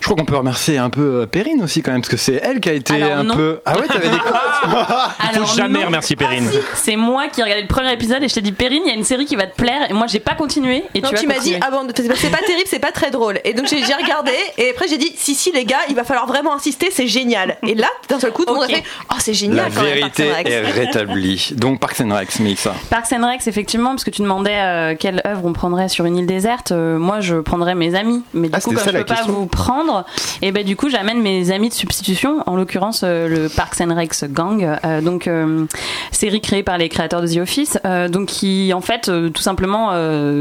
Je crois qu'on peut remercier un peu euh, Perrine aussi quand même, parce que c'est elle qui a été Alors, un non. peu. Ah ouais, t'avais des (laughs) Alors, Faut jamais non. remercier Perrine. C'est moi qui ai regardé le premier épisode et je t'ai dit Perrine, il y a une série qui va te plaire et moi j'ai pas continué et Non, tu, tu, as m'as dit ah bon c'est pas terrible c'est pas très drôle et donc j'ai regardé et après j'ai dit si si les gars il va falloir vraiment insister c'est génial et là d'un seul coup tout le monde a fait oh c'est génial La quand même, vérité Parks and Rec. est rétablie. Donc Parks and Rec, Mélissa. Parks and Recs, effectivement, parce que tu demandais euh, quelle œuvre on prendrait sur une île déserte. euh, moi, je prendrais mes amis. Mais du Ah, coup, comme ça, je peux pas vous prendre, et ben du coup, j'amène mes amis de substitution, en l'occurrence euh, le Parks and Recs Gang. euh, donc, euh, série créée par les créateurs de The Office, donc qui, en fait, tout simplement,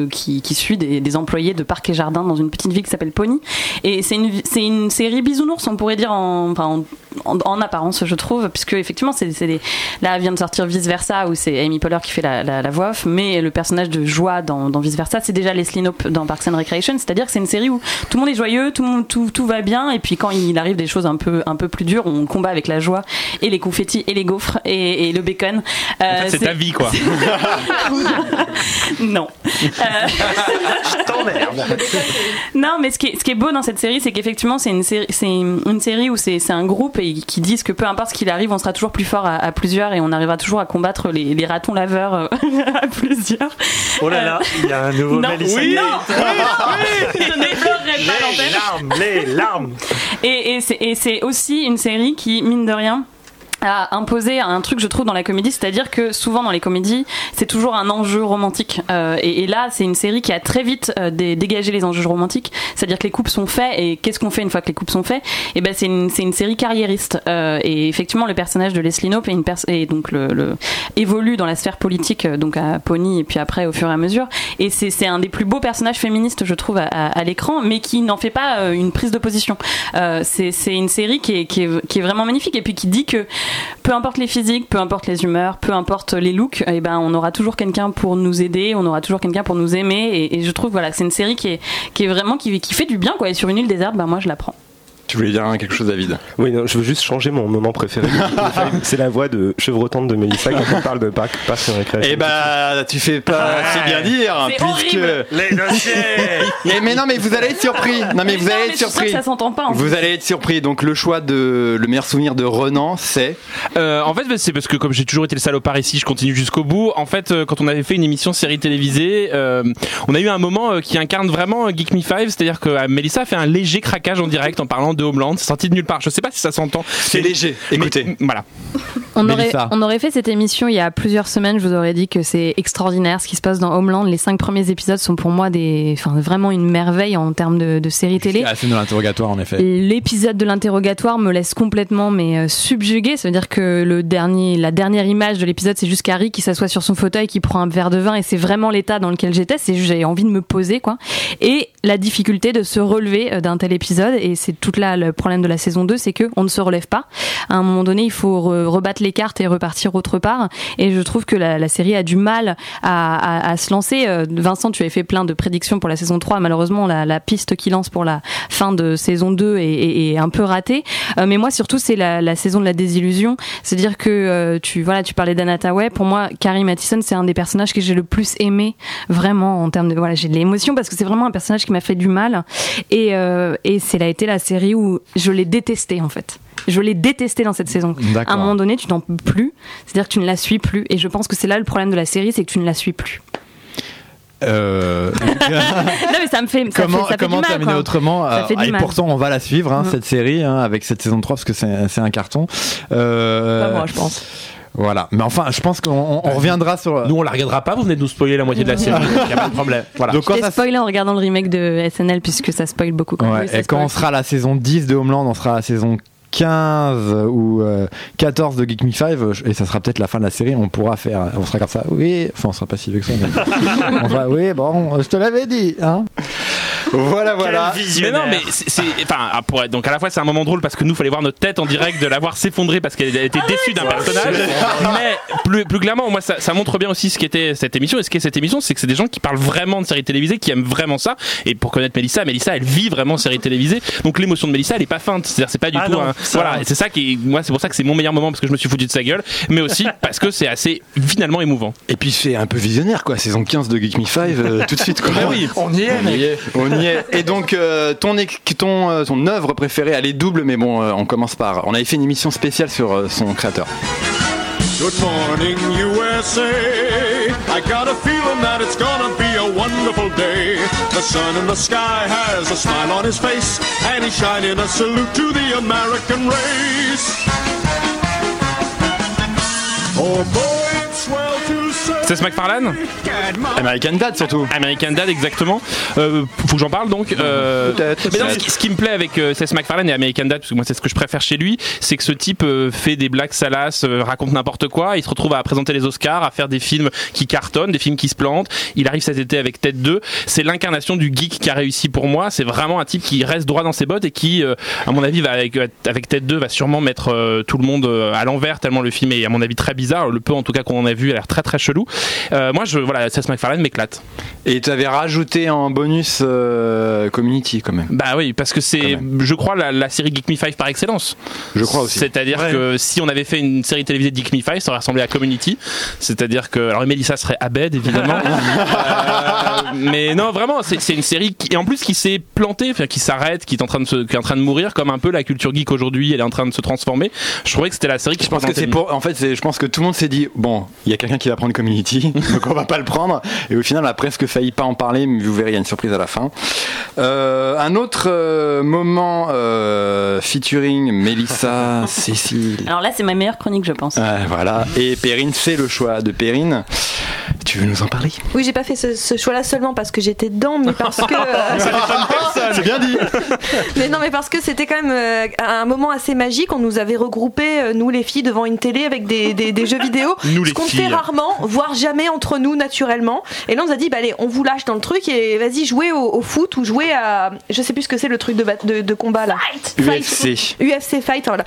qui, suit des, employés de parcs et jardins dans une petite ville qui s'appelle Pony. Et c'est une, une série bisounours, on pourrait dire en, enfin, en, en, en apparence, je trouve, puisque effectivement, c'est, c'est des- là vient de sortir Vice Versa où c'est Amy Poehler qui fait la, la, la voix off, mais le personnage de Joie dans, dans Vice Versa, c'est déjà Leslie Knope dans Parks and Recreation, c'est-à-dire que c'est une série où tout le monde est joyeux, tout, le monde- tout, tout va bien, et puis quand il arrive des choses un peu, un peu plus dures, on combat avec la joie et les confettis et les gaufres et, et le bacon. En Euh, fait, c'est ta vie, quoi. (laughs) non. (laughs) Je t'emmerde. Non, mais ce qui est, ce qui est beau dans cette série, c'est qu'effectivement, c'est une série, c'est une, une série où c'est c'est un groupe et qui disent que peu importe ce qu'il arrive, on sera toujours plus fort à, à plusieurs et on arrivera toujours à combattre les, les ratons laveurs euh, (laughs) à plusieurs. Oh là là, il y a un nouveau non, Mélissa. oui, non, pas. Les larmes, les larmes. Et c'est aussi une série qui, mine de rien, a imposé un truc je trouve dans la comédie. C'est-à-dire que souvent dans les comédies c'est toujours un enjeu romantique. Euh, et, là c'est une série qui a très vite euh, dé- dégagé les enjeux romantiques. C'est-à-dire que les couples sont faits. Et qu'est-ce qu'on fait une fois que les couples sont faits? Et ben c'est une, une série carriériste. Euh, et effectivement le personnage de Leslie Knope est une et donc le, le- évolue dans la sphère politique euh, donc à Pony et puis après au fur et à mesure. Et c'est un des plus beaux personnages féministes je trouve à, à- à l'écran mais qui n'en fait pas euh, une prise de position. Euh, c'est c'est une série qui, est, qui est vraiment magnifique et puis qui dit que peu importe les physiques peu importe les humeurs peu importe les looks et ben on aura toujours quelqu'un pour nous aider on aura toujours quelqu'un pour nous aimer. Et, je trouve voilà c'est une série qui est, qui est vraiment qui fait du bien quoi. Et sur une île déserte ben moi je la prends Tu voulais dire quelque chose, David? Oui, non, je veux juste changer mon moment préféré. (laughs) c'est la voix de chevrotante de Mélissa quand (laughs) on parle de parc, parc et récréation. Eh bah, tu fais pas assez bien dire, C'est puisque. horrible. Les dossiers (laughs) mais non, mais vous allez être surpris. Non, mais vous non, allez mais être surpris. ça s'entend pas, en Vous allez être surpris. Donc, le choix de le meilleur souvenir de Renan, c'est. Euh, en fait, c'est parce que comme j'ai toujours été le salopard ici, je continue jusqu'au bout. En fait, euh, quand on avait fait une émission série télévisée, euh, on a eu un moment qui incarne vraiment Geek Me 5, c'est-à-dire que Mélissa a fait un léger craquage en direct en parlant de Homeland. C'est sorti de nulle part. Je sais pas si ça s'entend. C'est léger. Écoutez. Mais, voilà. On aurait, Mélissa. on aurait fait cette émission il y a plusieurs semaines. Je vous aurais dit que c'est extraordinaire ce qui se passe dans Homeland. Les cinq premiers épisodes sont pour moi des, enfin vraiment une merveille en termes de, de série télé. Ah, c'est de l'interrogatoire, en effet. L'épisode de l'interrogatoire me laisse complètement mais euh, subjugué. Ça veut dire que le dernier, la dernière image de l'épisode, c'est juste Carrie qui s'assoit sur son fauteuil, qui prend un verre de vin, et c'est vraiment l'état dans lequel j'étais. C'est juste, j'ai envie de me poser, quoi. Et la difficulté de se relever euh, d'un tel épisode, et c'est tout le problème de la saison 2, c'est que on ne se relève pas. À un moment donné, il faut re- rebattre les cartes et repartir autre part. Et je trouve que la, série a du mal à, se lancer. Euh, Vincent, tu avais fait plein de prédictions pour la saison 3. Malheureusement, la, piste qui lance pour la fin de saison 2 est, un peu ratée. Euh, mais moi, surtout, c'est la, saison de la désillusion. C'est-à-dire que euh, tu voilà, tu parlais d'Anna Tawai. Pour moi, Carrie Mathison, c'est un des personnages que j'ai le plus aimé, vraiment en termes de voilà, j'ai de l'émotion parce que c'est vraiment un personnage qui m'a fait du mal. Et, euh, et c'est a été la série où je l'ai détesté en fait. Je l'ai détesté dans cette saison. À un moment donné, tu n'en peux plus. C'est-à-dire que tu ne la suis plus. Et je pense que c'est là le problème de la série, c'est que tu ne la suis plus. Euh, (laughs) non mais ça me fait, ça comment fait, ça fait comment du mal, terminer quoi. autrement Ça euh, fait du Et mal. pourtant, on va la suivre, hein, Mm. cette série, hein, avec cette saison 3, parce que c'est c'est un carton. Euh, Pas moi, je pense. Voilà. Mais enfin, je pense qu'on on- on reviendra sur. Nous, on la regardera pas. Vous venez de nous spoiler la moitié de la série. (laughs) Il y a pas de problème. Voilà. Donc, quand ça spoilé en regardant le remake de SNL puisque ça spoil beaucoup. Quand Ouais, et quand on sera à la saison 10 de Homeland, on sera à la saison 15 ou euh, 14 de Geek Me 5 et ça sera peut-être la fin de la série on pourra faire on sera comme ça oui enfin on sera pas si vieux que ça mais (laughs) on va oui bon je te l'avais dit hein voilà voilà. Mais non, mais c'est, enfin, ah, pour être- donc à la fois c'est un moment drôle parce que nous fallait voir notre tête en direct de la voir s'effondrer parce qu'elle était déçue d'un personnage. mais plus, plus clairement, moi ça, ça montre bien aussi ce qu'était cette émission. Et ce qu'est cette émission, c'est que c'est des gens qui parlent vraiment de séries télévisées, qui aiment vraiment ça. Et pour connaître Mélissa, Mélissa elle vit vraiment séries télévisées, donc l'émotion de Mélissa elle est pas feinte, c'est-à-dire c'est pas du Ah tout. non, un- ça- voilà, et c'est ça qui, est- moi c'est pour ça que c'est mon meilleur moment parce que je me suis foutu de sa gueule, mais aussi parce que c'est assez finalement émouvant. et puis c'est un peu visionnaire quoi. Saison 15 de Geek Me 5 euh, tout de suite quoi. Mais oui, On y est, on y est, on y est. Et donc euh, ton ton euh, ton œuvre préférée, elle est double, mais bon, euh, on commence par. On avait fait une émission spéciale sur euh, son créateur. Good morning, USA. I got a feeling that it's gonna be a wonderful day. The sun in the sky has a smile on his face, and he's shining a salute to the American race. Oh boy, it's swell to say. C'est MacFarlane American Dad surtout. American Dad exactement. Euh, faut que j'en parle donc. Euh, mais non, ce, qui, me plaît avec euh, Seth MacFarlane et American Dad, parce que moi c'est ce que je préfère chez lui, c'est que ce type euh, fait des blagues salaces, euh, raconte n'importe quoi, il se retrouve à présenter les Oscars, à faire des films qui cartonnent, des films qui se plantent. Il arrive cet été avec Ted 2. C'est l'incarnation du geek qui a réussi pour moi. C'est vraiment un type qui reste droit dans ses bottes et qui, euh, à mon avis, va avec, avec Ted 2 va sûrement mettre tout le monde à l'envers tellement le film est à mon avis très bizarre. Le peu en tout cas qu'on en a vu a l'air très très chelou. Euh, moi, je voilà, Seth MacFarlane m'éclate. Et tu avais rajouté en bonus euh, Community quand même. Bah oui, parce que c'est, je crois, la, la série Geek Me 5 par excellence. Je crois aussi. C'est-à-dire Ouais. que si on avait fait une série télévisée de Geek Me 5, ça aurait ressemblé à Community. C'est-à-dire que, alors Mélissa serait Abed, évidemment. (laughs) Euh, mais non, vraiment, c'est une série qui, et en plus qui s'est plantée, qui s'arrête, qui est en train de se, qui est en train de mourir, comme un peu la culture geek aujourd'hui, elle est en train de se transformer. Je trouvais que c'était la série qui Je pense que c'est pour. En fait, je pense que tout le monde s'est dit bon, il y a quelqu'un qui va prendre Community, (laughs) donc on va pas le prendre. Et au final, on a presque failli pas en parler, mais vous verrez, il y a une surprise à la fin. Euh, un autre euh, moment euh, featuring Mélissa, (laughs) Cécile. Alors là, c'est ma meilleure chronique, je pense. Voilà. Et Perrine, c'est le choix de Perrine. Tu veux nous en parler? Oui, j'ai pas fait ce, ce choix-là seulement parce que j'étais dedans, mais (laughs) parce que. C'est bien dit. mais non, mais parce que c'était quand même un moment assez magique. On nous avait regroupés, nous les filles, devant une télé avec des, des- des jeux vidéo. Nous, les ce qu'on fait rarement, voire jamais entre nous naturellement. Et là, on nous a dit, bah allez, on vous lâche dans le truc et vas-y, jouez au, au foot ou jouez à. Je sais plus ce que c'est le truc de, bat- de, de combat là. UFC. UFC Fight, voilà.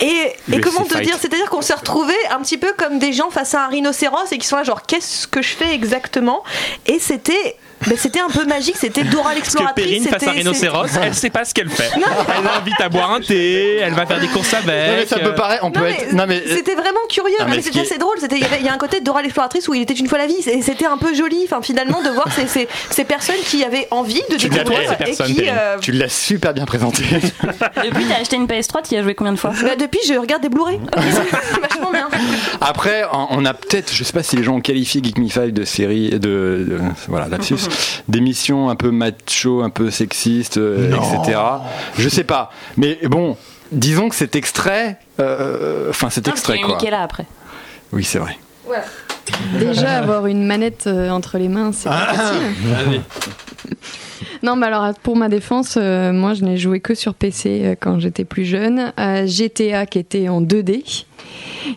Et, et UFC comment te Fight. dire C'est-à-dire qu'on s'est retrouvés un petit peu comme des gens face à un rhinocéros et qui sont là, genre, qu'est-ce que que je fais exactement? Et c'était. Ben, c'était un peu magique, c'était Dora Parce que l'exploratrice. Perrine, face à c'était- Rhinocéros, elle sait pas ce qu'elle fait. Elle l'invite à boire un thé, elle va faire des courses avec. Non, mais ça peut euh, paraître. On Non, peut mais être. Non, mais. c'était vraiment curieux, Non, mais mais c'était assez drôle. C'était, il y a un côté de Dora l'exploratrice où il était une fois la vie, et c'était un peu joli. Enfin, finalement, de voir ces, ces, ces personnes qui avaient envie de Tu découvrir et personnes, qui. Euh, Tu l'as super bien présenté. (laughs) Depuis, t'as acheté une PS3, tu y as joué combien de fois? Bah, depuis, je regarde des Blu-ray. (laughs) C'est vachement bien. Après, on a peut-être, je sais pas si les gens ont qualifié Geek Me 5 de série, de, de- voilà, lapsus, d'émission un peu macho, un peu sexiste, euh, etc. Je sais pas. Mais bon, disons que cet extrait, euh, enfin cet extrait Il y a quoi. Michaela après. Oui, c'est vrai. Déjà, avoir une manette euh, entre les mains, c'est pas facile. (laughs) Non, mais alors pour ma défense, euh, moi je n'ai joué que sur PC euh, quand j'étais plus jeune. Euh, GTA qui était en 2D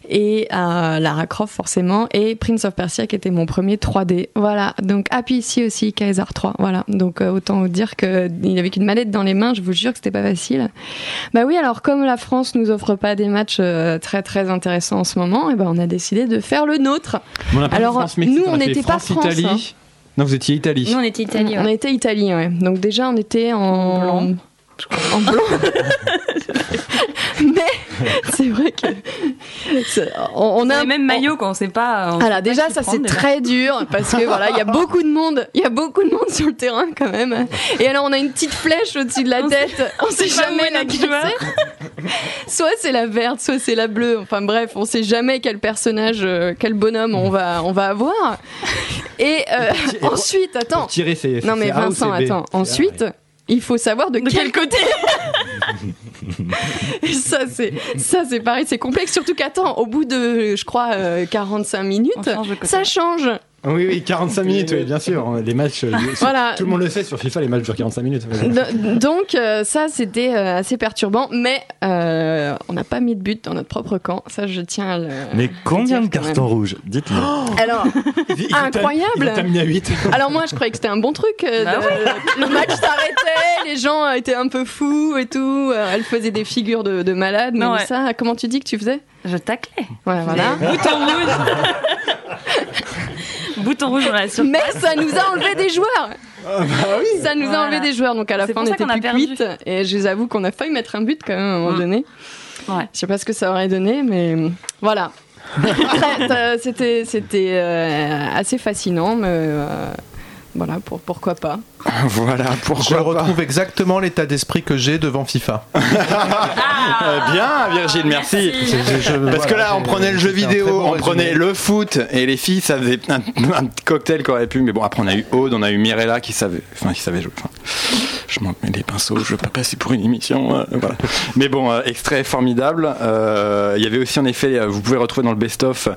et euh, Lara Croft forcément et Prince of Persia qui était mon premier 3D. Voilà. Donc puis ici aussi Kaiser 3. Voilà. Donc euh, autant vous dire que il avait qu'une manette dans les mains. Je vous jure que c'était pas facile. Bah oui. Alors comme la France nous offre pas des matchs euh, très très intéressants en ce moment, et ben on a décidé de faire le nôtre. Alors nous on n'était pas France. Hein. Non, vous étiez Italie. Nous, on était Italie. On était Italie, ouais. Donc déjà, on était en blanc. En blanc. (laughs) Mais (laughs) c'est vrai que on, on a le même maillot quand on sait pas. on sait alors déjà ça c'est très dur parce que voilà il y a beaucoup de monde il y a beaucoup de monde sur le terrain quand même. Et alors on a une petite flèche au-dessus de la tête. On sait sait pas où jamais laquelle c'est. soit c'est la verte soit c'est la bleue. Enfin bref on sait jamais quel personnage euh, quel bonhomme on va on va avoir. Et euh, ensuite attends. tirer, c'est- non mais Vincent attends. Ensuite il faut savoir de, quel côté (laughs) ça c'est ça c'est pareil, c'est complexe surtout qu'attends, au bout de je crois euh, 45 minutes, ça change. Oui, oui, 45 minutes, oui, bien sûr. Les matchs, euh, (laughs) Voilà. tout le monde le sait, sur FIFA, les matchs durent 45 minutes. (laughs) Donc euh, ça c'était euh, assez perturbant, mais euh, on n'a pas mis de but dans notre propre camp, ça je tiens à le Mais combien de cartons rouges? Dites-le. Alors, (laughs) incroyable. Il à 8. Alors moi, je croyais que c'était un bon truc. euh, Bah de- Le match s'arrêtait, les gens étaient un peu fous et tout. euh, Elle faisait des figures de, de malade. Mais Non, ouais. ça, comment tu dis que tu faisais? Je taclais. Ouais, voilà. Bouton rouge dans la surface. Mais ça nous a enlevé des joueurs. Ça nous a Voilà. enlevé des joueurs. Donc à la fin, on était plus cuites. Et je vous avoue qu'on a failli mettre un but quand même à un moment Mm. donné. Ouais. Je sais pas ce que ça aurait donné, mais voilà. (laughs) C'était c'était euh, assez fascinant, mais euh, voilà, pour, pourquoi pas. (laughs) voilà, pourquoi Je retrouve exactement l'état d'esprit que j'ai devant FIFA. (laughs) Euh, bien, Virgile, merci. Je- je- Parce que là, on prenait le jeu vidéo, bon on résumé. prenait le foot, et les filles, ça faisait un, cocktail qu'on aurait pu. Mais bon, après, on a eu Aude, on a eu Mirella qui savait, enfin, qui savait jouer. Enfin, je m'en mets les pinceaux, je veux pas passer pour une émission. euh, voilà. Mais bon, euh, extrait formidable. Euh, Il y avait aussi, en effet, vous pouvez retrouver dans le best-of,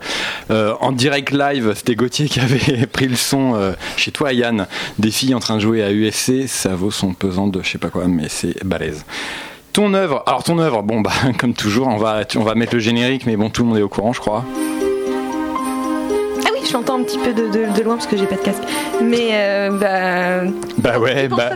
euh, en direct live, c'était Gauthier qui avait (laughs) pris le son euh, chez toi, Yann, des filles en train de jouer à UFC. Ça vaut son pesant de je sais pas quoi, mais c'est balèze. Ton œuvre, alors ton œuvre, bon bah (laughs) comme toujours, on va, on va mettre le générique, mais bon tout le monde est au courant, je crois. Ah oui, je l'entends un petit peu de, de- de loin parce que j'ai pas de casque. Mais euh, bah. Bah ouais, bah,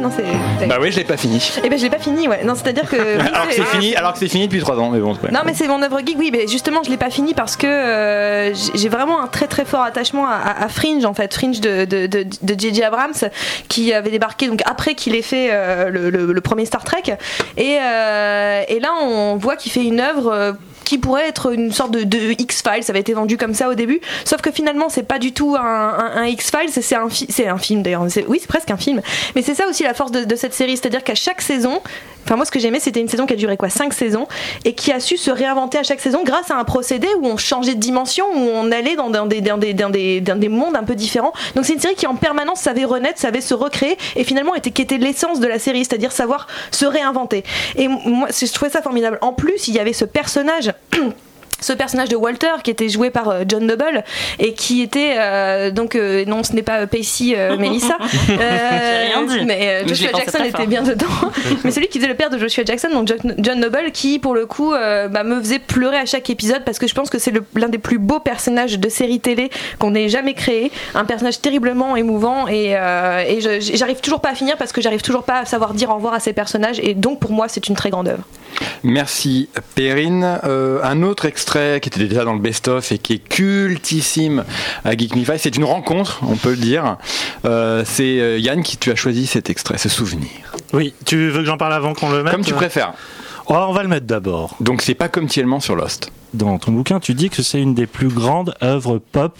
non, c'est. bah ouais, je l'ai pas fini. Eh ben, je l'ai pas fini, ouais. Non, c'est-à-dire que. (laughs) oui, alors que c'est fini, alors que c'est fini depuis 3 ans, mais bon. ouais. Non mais c'est mon œuvre geek, oui, mais justement je l'ai pas fini parce que euh, j'ai- vraiment un très très fort attachement à, à- à Fringe en fait, Fringe de de J.J. Abrams qui avait débarqué donc après qu'il ait fait euh, le, le- le premier Star Trek et euh, et là on voit qu'il fait une œuvre qui pourrait être une sorte de, X-Files, ça avait été vendu comme ça au début, sauf que finalement c'est pas du tout un, X-Files, c'est un, film d'ailleurs, oui c'est presque un film, mais c'est ça aussi la force de, cette série, c'est-à-dire qu'à chaque saison, enfin moi ce que j'aimais c'était une saison qui a duré quoi 5 saisons, et qui a su se réinventer à chaque saison grâce à un procédé où on changeait de dimension, où on allait dans, dans des, dans, des, dans, des, des mondes un peu différents, donc c'est une série qui en permanence savait renaître, savait se recréer, et finalement était, qui était l'essence de la série, c'est-à-dire savoir se réinventer. Et moi je trouvais ça formidable. En plus il y avait ce personnage 嗯 ce personnage de Walter qui était joué par euh, John Noble et qui était euh, donc euh, non ce n'est pas Pacey euh, (laughs) Melissa. Rien dit. mais euh, Joshua Jackson était bien dedans. (laughs) Mais celui qui faisait le père de Joshua Jackson donc John, John Noble qui pour le coup euh, bah, me faisait pleurer à chaque épisode parce que je pense que c'est l'un des plus beaux personnages de série télé qu'on ait jamais créé. Un personnage terriblement émouvant et, euh, et j'arrive toujours pas à finir parce que j'arrive toujours pas à savoir dire au revoir à ces personnages et donc pour moi c'est une très grande œuvre. Merci Perrine. Euh, un autre extrait extrait qui était déjà dans le best-of et qui est cultissime à Geek Me Five. C'est une rencontre, on peut le dire. Euh, c'est euh, Yann qui tu as choisi cet extrait, ce souvenir. Oui, tu veux que j'en parle avant qu'on le mette Comme tu préfères. Oh, on va le mettre d'abord. Donc c'est pas comme Tielman sur Lost. Dans ton bouquin, tu dis que c'est une des plus grandes œuvres pop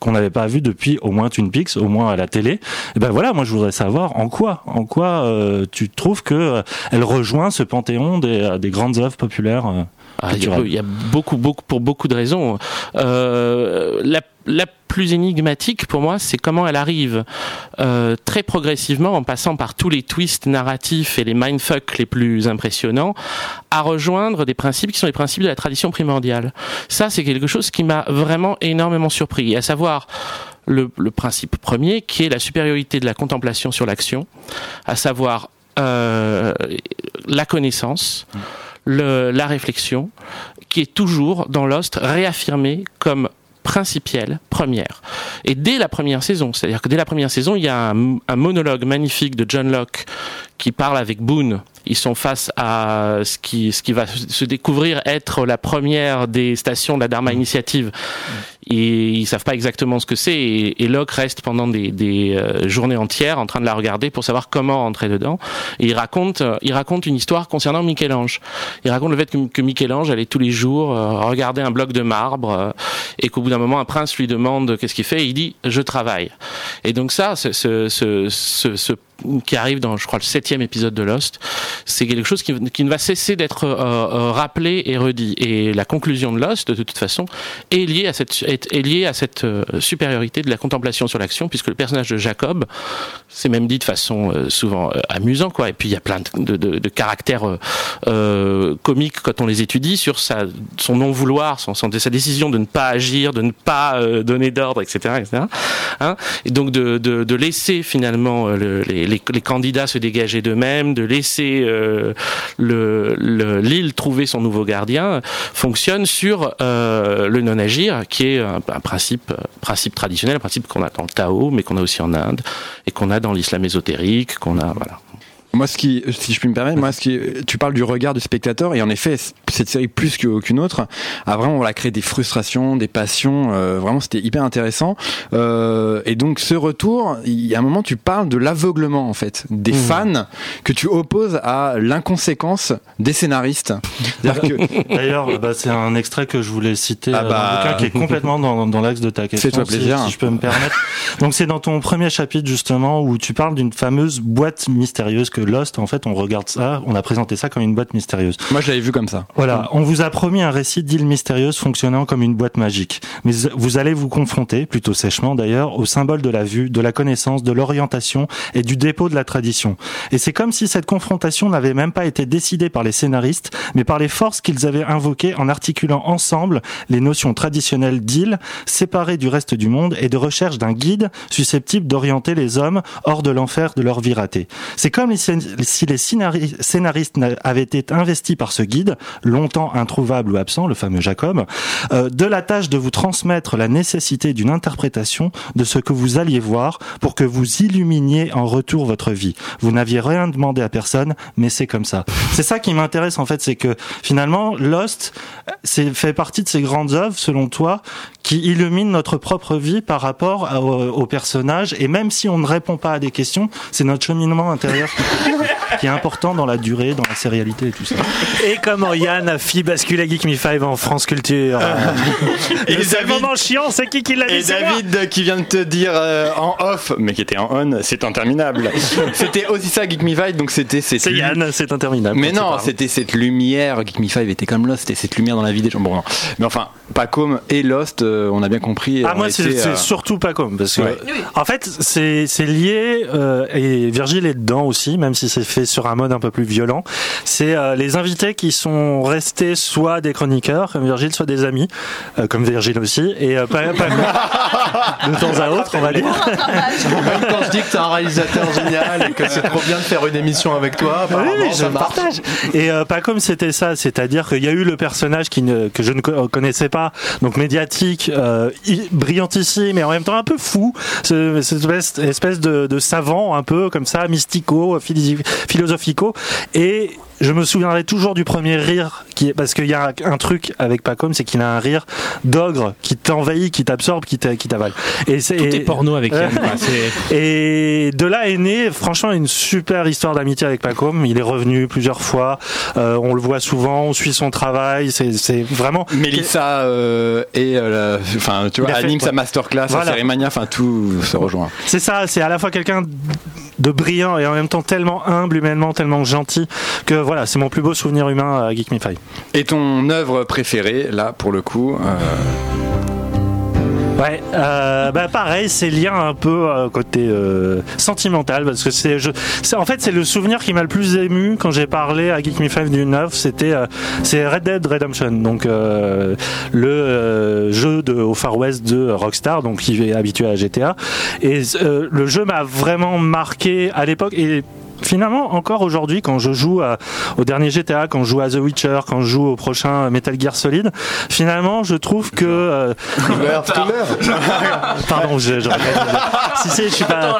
qu'on n'avait pas vues depuis au moins Twin Peaks, au moins à la télé. Et ben voilà, moi je voudrais savoir en quoi, en quoi euh, tu trouves que euh, elle rejoint ce panthéon des, euh, des grandes œuvres populaires. euh, Ah, il, y a, culturelles. il y a beaucoup, beaucoup, pour beaucoup de raisons. Euh, la, la plus énigmatique pour moi, c'est comment elle arrive euh, très progressivement, en passant par tous les twists narratifs et les mindfucks les plus impressionnants, à rejoindre des principes qui sont les principes de la tradition primordiale. Ça, c'est quelque chose qui m'a vraiment énormément surpris, à savoir le, le principe premier, qui est la supériorité de la contemplation sur l'action, à savoir euh, la connaissance, la réflexion, qui est toujours dans Lost réaffirmée comme principielle, première. Et dès la première saison, c'est-à-dire que dès la première saison, il y a un monologue magnifique de John Locke qui parle avec Boone. Ils sont face à ce qui, ce qui va se découvrir être la première des stations de la Dharma Initiative. Et ils savent pas exactement ce que c'est. Et, et Locke reste pendant des, des euh, journées entières en train de la regarder pour savoir comment entrer dedans. Et il raconte, euh, il raconte une histoire concernant Michel-Ange. Il raconte le fait que, que Michel-Ange allait tous les jours euh, regarder un bloc de marbre et qu'au bout d'un moment, un prince lui demande qu'est-ce qu'il fait. Et il dit je travaille. Et donc ça, ce, ce, ce, ce, ce qui arrive dans, je crois, le septième épisode de Lost, c'est quelque chose qui, qui ne va cesser d'être euh, euh, rappelé et redit. Et la conclusion de Lost, de toute façon, est liée à cette, est, liée à cette euh, supériorité de la contemplation sur l'action, puisque le personnage de Jacob, c'est même dit de façon souvent amusant, quoi. Et puis il y a plein de, de, caractères comiques quand on les étudie sur sa, son non vouloir, son, son- sa décision de ne pas agir, de ne pas donner d'ordre, etc., etc. Hein et donc de, de, laisser finalement le- les, les, les candidats se dégager d'eux-mêmes, de laisser euh, le- le- l'île trouver son nouveau gardien, fonctionne sur euh, le non-agir, qui est un, un principe, principe traditionnel, un principe qu'on a dans le Tao, mais qu'on a aussi en Inde, et qu'on a dans l'islam ésotérique, qu'on a voilà. Moi, ce qui, si je puis me permettre, moi, ce qui, tu parles du regard du spectateur, et en effet, cette série plus qu'aucune autre a vraiment voilà, créé des frustrations, des passions. euh, vraiment, c'était hyper intéressant. Euh, et donc, ce retour, il y a un moment, tu parles de l'aveuglement en fait des Mmh. fans que tu opposes à l'inconséquence des scénaristes. Que (laughs) D'ailleurs, bah, c'est un extrait que je voulais citer Ah euh, dans bah. bouquin qui est complètement dans, dans l'axe de ta question. Fais-toi si- plaisir. Si, je peux me permettre. Donc c'est dans ton premier chapitre justement où tu parles d'une fameuse boîte mystérieuse que Lost, en fait, on regarde ça, on a présenté ça comme une boîte mystérieuse. moi, je l'avais vu comme ça. Voilà, on vous a promis un récit d'île mystérieuse fonctionnant comme une boîte magique. Mais vous allez vous confronter, plutôt sèchement d'ailleurs, au symbole de la vue, de la connaissance, de l'orientation et du dépôt de la tradition. Et c'est comme si cette confrontation n'avait même pas été décidée par les scénaristes, mais par les forces qu'ils avaient invoquées en articulant ensemble les notions traditionnelles d'île, séparées du reste du monde et de recherche d'un guide susceptible d'orienter les hommes hors de l'enfer de leur vie ratée. C'est comme les scén- si les scénari- scénaristes n'a- avaient été investis par ce guide, longtemps introuvable ou absent, le fameux Jacob, euh, de la tâche de vous transmettre la nécessité d'une interprétation de ce que vous alliez voir pour que vous illuminiez en retour votre vie. Vous n'aviez rien demandé à personne, mais c'est comme ça. C'est ça qui m'intéresse en fait, c'est que finalement Lost c'est fait partie de ces grandes œuvres, selon toi, qui illuminent notre propre vie par rapport à- au, au personnage. Et même si on ne répond pas à des questions, c'est notre cheminement intérieur (laughs) qui est important dans la durée, dans la sérialité et tout ça. Et comment Yann a fait basculer Geek Me 5 en France Culture (laughs) Et C'est le David- moment chiant, c'est qui qui l'a dit Et. David qui vient de te dire euh, en off, mais qui était en on, c'est interminable. (laughs) c'était aussi ça Geek Me Five, donc c'était cette C'est Yann, c'est interminable. Mais non, c'était cette lumière. Geek Me Five était comme Lost, c'était cette lumière dans la vie des gens. Bon, non. mais enfin, Pacom et Lost, euh, on a bien compris. Ah, moi, c'est euh, surtout pas comme. Parce que, Ouais. en fait, c'est c'est lié, euh, et Virgile est dedans aussi, même si c'est fait sur un mode un peu plus violent. C'est euh, les invités qui sont restés soit des chroniqueurs, comme Virgile, soit des amis, euh, comme Virgile aussi, et euh, pas, pas- (laughs) de temps à autre, on va dire. Même quand je dis que t'es un réalisateur génial et que c'est trop bien de faire une émission avec toi, Oui, je ça partage. Et euh, pas comme c'était ça, c'est-à-dire qu'il y a eu le personnage qui ne, que je ne co- connaissais pas, donc médiatique, euh, i- brillantissime, mais en même temps un peu fou, ce- cette espèce, espèce de, de savant un peu comme ça, mystico, philosophico, et je me souviendrai toujours du premier rire, qui est, parce qu'il y a un, truc avec Pacom, c'est qu'il a un rire d'ogre qui t'envahit, qui t'absorbe, qui t'a- qui t'avale. Et c'est Tout est porno avec Yann, (laughs) et de là est née, franchement, une super histoire d'amitié avec Pacom. Il est revenu plusieurs fois. Euh, on le voit souvent, on suit son travail. C'est vraiment. Mélissa euh, et euh, la- enfin tu vois fait- anime sa masterclass, Voilà. sa cérémonie, enfin tout se rejoint. C'est ça, c'est à la fois quelqu'un de brillant et en même temps tellement humble humainement, tellement gentil que voilà, c'est mon plus beau souvenir humain à Geek Me Five. Et ton œuvre préférée là pour le coup euh, Ouais, euh, bah pareil, c'est lié un peu euh, côté euh, sentimental parce que c'est, en fait c'est le souvenir qui m'a le plus ému quand j'ai parlé à Geek Me Five d'une œuvre, c'était euh, c'est Red Dead Redemption, donc euh, le euh, jeu de, au Far West de Rockstar, donc qui est habitué à GTA, et euh, le jeu m'a vraiment marqué à l'époque et Finalement, encore aujourd'hui, quand je joue à- au dernier GTA, quand je joue à The Witcher, quand je joue au prochain Metal Gear Solid, finalement, je trouve que euh, (laughs) (laughs) Pardon, je, je si si, je suis pas.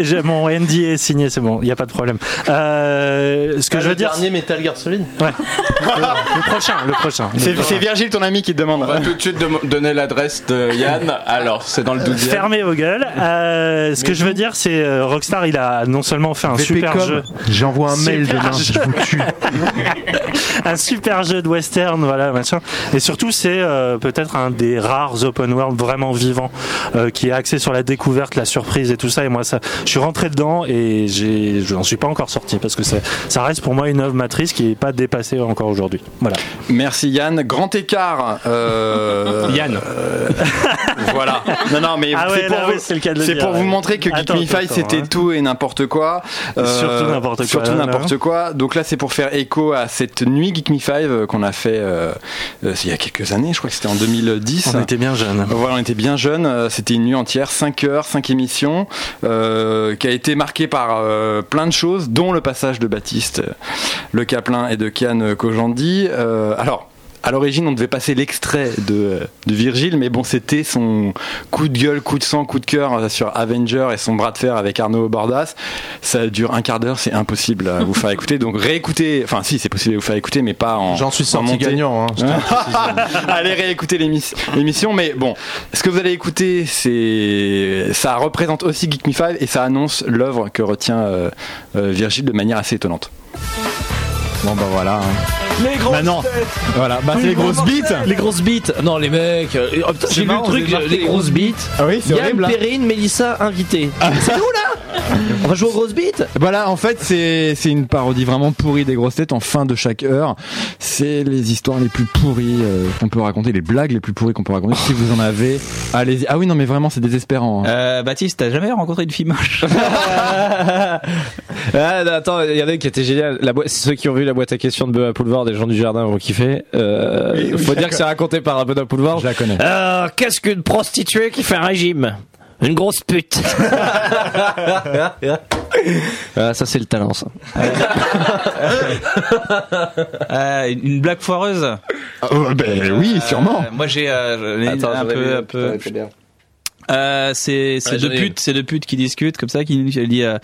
J'ai mon ND est signé, c'est bon, il y a pas de problème. Euh, ce que Ah, je le veux dire, dernier Metal Gear Solid? Ouais. le prochain, le prochain. C'est Le Virgile ton ami qui te demande. On va tout de suite dem- donner l'adresse de Yann. Alors, c'est dans le 12 Fermez vos gueules. Euh, ce que je veux dire, c'est euh, Rockstar, il a non seulement fait un VPcom, jeu. j'envoie un mail demain, jeu. je vous tue. (laughs) un super jeu de western, voilà, machin. Et surtout, c'est euh, peut-être un des rares open world vraiment vivants euh, qui est axé sur la découverte, la surprise et tout ça. Et moi, ça, je suis rentré dedans et je n'en suis pas encore sorti parce que ça, reste pour moi une œuvre matrice qui n'est pas dépassée encore aujourd'hui. Voilà. Merci Yann. Grand écart. euh, (laughs) Yann. euh, voilà. Non, non, mais Ah c'est ouais, pour, là, vous, c'est le cas de le c'est dire, pour vous montrer que Geek c'était hein. tout et n'importe quoi. Euh, Surtout n'importe quoi, Surtout là, n'importe quoi. Donc là, c'est pour faire écho à cette nuit Geek Me Five euh, qu'on a fait euh, il y a quelques années. Je crois que c'était en 2010. On était bien jeunes. Voilà, on était bien jeunes. C'était une nuit entière, 5 heures, 5 émissions, euh, qui a été marquée par euh, plein de choses, dont le passage de Baptiste, Le Caplin et de Kian Kojandi. Euh, alors. À l'origine, on devait passer l'extrait de, de Virgile, mais bon, c'était son coup de gueule, coup de sang, coup de cœur euh, sur Avenger et son bras de fer avec Arnaud Bordas. Ça dure un quart d'heure, c'est impossible à vous faire écouter. Donc réécoutez, enfin si, c'est possible de vous faire écouter, mais pas en. J'en suis sorti montée. gagnant. Hein, à. (laughs) Allez réécouter l'émis- l'émission, mais bon, ce que vous allez écouter, c'est ça représente aussi Geek Me Five et ça annonce l'œuvre que retient euh, euh, Virgile de manière assez étonnante. Bon bah voilà. hein. Les grosses Maintenant, voilà, bah c'est les grosses bites. Les grosses bites. Non, les mecs. euh, oh, putain, J'ai vu le marrant, truc, vous avez les marqué grosses bites. Ah oui, c'est Yann, horrible. hein. Perrine, Mélissa, invité. (laughs) C'est nous là On va jouer aux grosses bites Voilà, en fait, c'est c'est une parodie vraiment pourrie des grosses têtes en fin de chaque heure. C'est les histoires les plus pourries euh, qu'on peut raconter, les blagues les plus pourries qu'on peut raconter. Si vous en avez, allez-y. Ah oui, non, mais vraiment, c'est désespérant. hein. Euh, Baptiste, t'as jamais rencontré une fille moche (laughs) (laughs) ah, non, Attends, il y en a une qui était géniale. La boîte- ceux qui ont vu la boîte à questions de Benoît Poulevard, des gens du jardin vont kiffer. Euh, Oui, faut dire que c'est raconté par Benoît Poulevard. Je la connais. Euh, Qu'est-ce qu'une prostituée qui fait un régime? Une grosse pute. (laughs) ah, ça c'est le talent ça. (laughs) Euh, Une blague foireuse? Oh, ben oui, sûrement. Euh, Moi j'ai euh, peu, un peu. Euh, c'est c'est deux ai putes, c'est deux putes qui discutent comme ça, qui elle dit euh,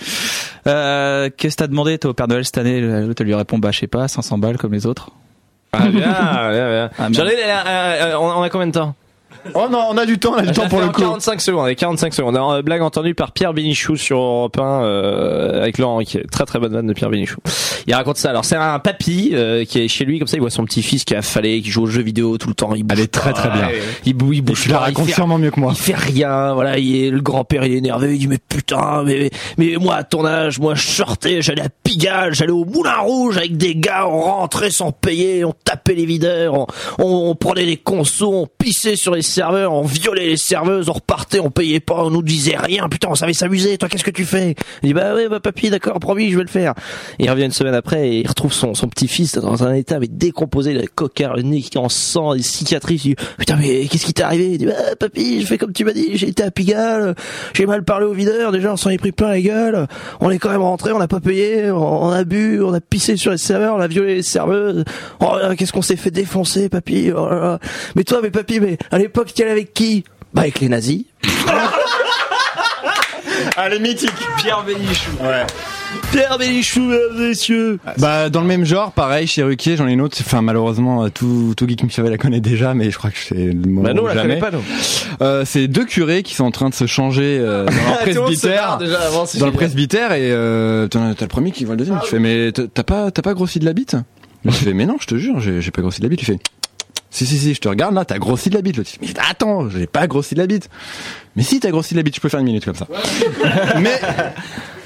euh, qu'est-ce que t'as demandé toi au Père Noël cette année? L'autre lui répond bah je sais pas, 500 balles comme les autres. Ah, bien, bien, bien. Ah, J'en ai, euh, euh, on on a combien de temps? Oh non, on a du temps, on a du temps pour le coup. 45 secondes, allez, 45 secondes. Alors, euh, blague entendue par Pierre Bénichou sur Europe 1, euh, avec Laurent qui est très très bonne vanne de Pierre Bénichou. Il raconte ça. Alors c'est un papy euh, qui est chez lui comme ça, il voit son petit-fils qui a affalé, qui joue aux jeux vidéo tout le temps. Il bouge Elle est très très bien. Il bouge, il Et bouge tu la racontes fait- sûrement mieux que moi. il fait rien, voilà, il est, le grand-père il est énervé, il dit mais putain, mais, mais moi à ton âge, moi je sortais, j'allais à Pigalle, j'allais au Moulin Rouge avec des gars, on rentrait sans payer, on tapait les videurs, on, on, on prenait des consos, on pissait sur les serveurs, on violait les serveuses, on repartait, on payait pas, on nous disait rien, putain on savait s'amuser, toi qu'est-ce que tu fais? Il dit bah ouais bah papy d'accord, promis je vais le faire. Il revient une semaine après et il retrouve son, petit-fils dans un état mais décomposé, le cocard, le nez en sang, des cicatrices, il dit putain mais qu'est-ce qui t'est arrivé? Il dit bah papy je fais comme tu m'as dit, j'ai été à Pigalle, j'ai mal parlé au videur, déjà on s'en est pris plein la gueule, on est quand même rentré, on n'a pas payé, on, a bu, on a pissé sur les serveurs, on a violé les serveuses, oh qu'est-ce qu'on s'est fait défoncer papy, oh là là. mais toi mais papy mais à l'époque tu allais avec qui Bah avec les nazis. (laughs) Allez, mythique. Pierre Bénichou. Ouais. Pierre Bénichou, mesdames et messieurs. Bah dans le même genre, pareil chez Ruquier, j'en ai une autre. Enfin malheureusement, euh, tout tout geek me savait la connaît déjà, mais je crois que c'est le moment Bah, nous, on ou la jamais. connaît pas, nous. Euh, c'est deux curés qui sont en train de se changer euh, (laughs) dans leur presbytère, déjà avant, dans le presbytère, et euh, t'as le premier qui voit le deuxième. qui fait mais t'as pas t'as pas grossi de la bite? Je fais mais non, je te jure, j'ai pas grossi de la bite. Il fait si si si, je te regarde là, t'as grossi de la bite. L'autre, fait, mais attends, j'ai pas grossi de la bite. Mais si t'as grossi de la bite, je peux faire une minute comme ça. mais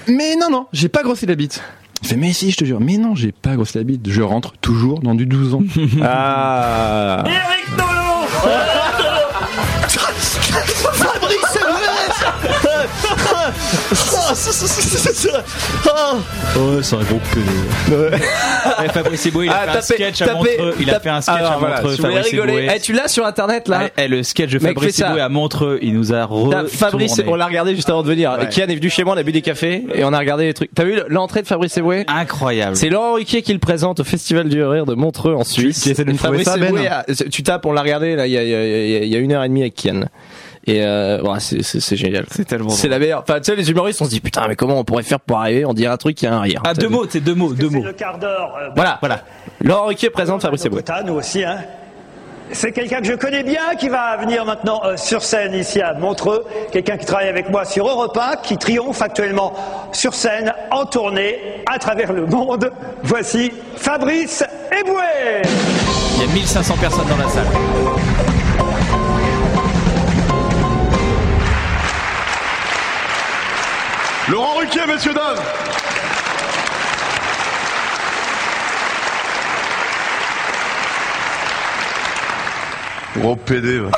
mais non non, j'ai pas grossi de la bite. Il fait mais si, je te jure. Mais non, j'ai pas grossi de la bite. Je rentre toujours dans du 12 ans. (laughs) Ah. Eric Oh, c'est un gros. Ouais, Fabrice Eboué, il a Ah, fait un sketch à tapez- Montreux. Il a fait un sketch à Montreux. voulez Fabrice rigoler. Eh, tu l'as sur internet là Eh, le sketch de Fabrice. Eboué à Montreux, il nous a re Fabrice, on l'a regardé juste avant de venir. Ouais. Kian est venu chez moi, on a bu des cafés et on a regardé les trucs. T'as vu l'entrée de Fabrice Eboué? Incroyable. C'est Laurent Ruquier qui le présente au Festival du Rire de Montreux en Suisse. tu trouver Fabrice Ben Eboué tu tapes, on l'a regardé là, il y a, y a une heure et demie avec Kian. Et euh, ouais, c'est- c'est c'est génial. C'est tellement C'est la meilleure. Enfin, tu sais, les humoristes, on se dit putain, mais comment on pourrait faire pour arriver On dirait un truc qui a un rire. Ah, deux mots, c'est deux mots, deux mots. Le quart d'heure. euh, Voilà, voilà. Laurent Ruquier présente Fabrice Eboué. Nous aussi, hein. C'est quelqu'un que je connais bien qui va venir maintenant euh, sur scène ici à Montreux. Quelqu'un qui travaille avec moi sur Europe 1, qui triomphe actuellement sur scène, en tournée, à travers le monde. Voici Fabrice Eboué. Il y a 1500 personnes dans la salle. Laurent Ruquier, messieurs, dames Gros PD, va.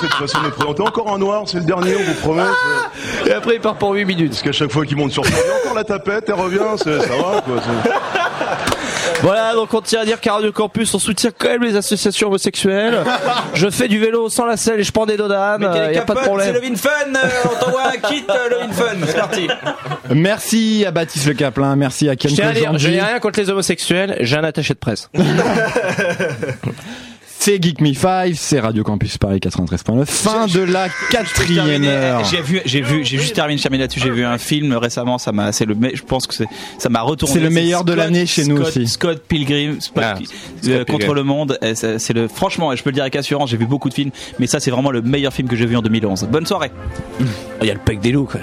Cette façon de présenter Encore un noir, c'est le dernier, on vous promet. Et après, il part pour 8 minutes. Parce qu'à chaque fois qu'il monte sur scène, il y a encore la tapette, elle revient, ça va quoi. Voilà, donc on tient à dire qu'à Radio Campus, on soutient quand même les associations homosexuelles. je fais du vélo sans la selle et je prends des dodanes, il y a pas de problème. C'est Levin Fun, euh, on t'envoie un kit euh, Levin Fun, c'est parti. Merci à Baptiste Le Caplin, merci à Ken je n'ai rien contre les homosexuels, j'ai un attaché de presse. (laughs) C'est Geek Me 5, c'est Radio Campus Paris 93.9. Fin de la quatrième Terminé. heure. J'ai vu, j'ai vu, j'ai juste terminé, je termine là-dessus. J'ai vu un film récemment, ça m'a, c'est le, je pense que c'est, ça m'a retourné. C'est le meilleur de Scott- l'année chez nous Scott- aussi. Scott Pilgrim, Scott Ah, Scott euh, contre Pilgrim. le monde. C'est le, franchement, je peux le dire avec assurance, j'ai vu beaucoup de films, mais ça, c'est vraiment le meilleur film que j'ai vu en 2011. Bonne soirée. Il y a le pec des loups, quoi.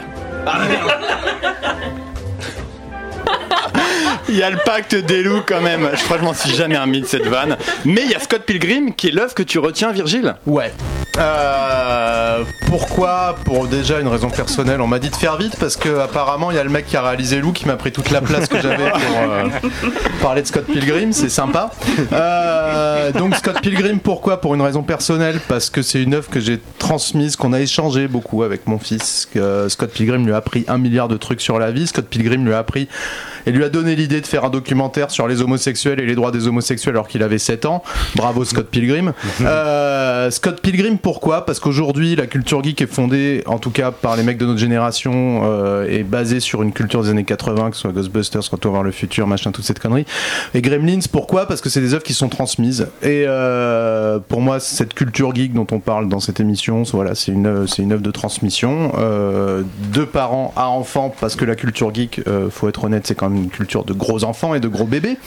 Il y a le pacte des loups quand même. Je crois que je m'en suis jamais remis de cette vanne. Mais il y a Scott Pilgrim qui est l'œuvre que tu retiens, Virgile. Ouais. Euh, pourquoi? Pour déjà une raison personnelle. On m'a dit de faire vite parce que apparemment il y a le mec qui a réalisé Lou qui m'a pris toute la place que j'avais pour euh, parler de Scott Pilgrim. C'est sympa. Euh, donc Scott Pilgrim, pourquoi? Pour une raison personnelle parce que c'est une œuvre que j'ai transmise, qu'on a échangé beaucoup avec mon fils. Que Scott Pilgrim lui a appris un milliard de trucs sur la vie. Scott Pilgrim lui a appris et lui a donné l'idée de faire un documentaire sur les homosexuels et les droits des homosexuels alors qu'il avait 7 ans. Bravo Scott Pilgrim. Euh, Scott Pilgrim, pourquoi? Parce qu'aujourd'hui, la culture geek est fondée, en tout cas par les mecs de notre génération, euh, est basée sur une culture des années 80, que ce soit Ghostbusters, Retour vers le futur, machin, toute cette connerie. Et Gremlins, pourquoi? Parce que c'est des œuvres qui sont transmises. Et euh, pour moi, cette culture geek dont on parle dans cette émission, voilà, c'est une, œuvre- c'est une œuvre de transmission de parents à enfants, parce que la culture geek, faut être honnête, c'est quand même une culture de gros enfants et de gros bébés,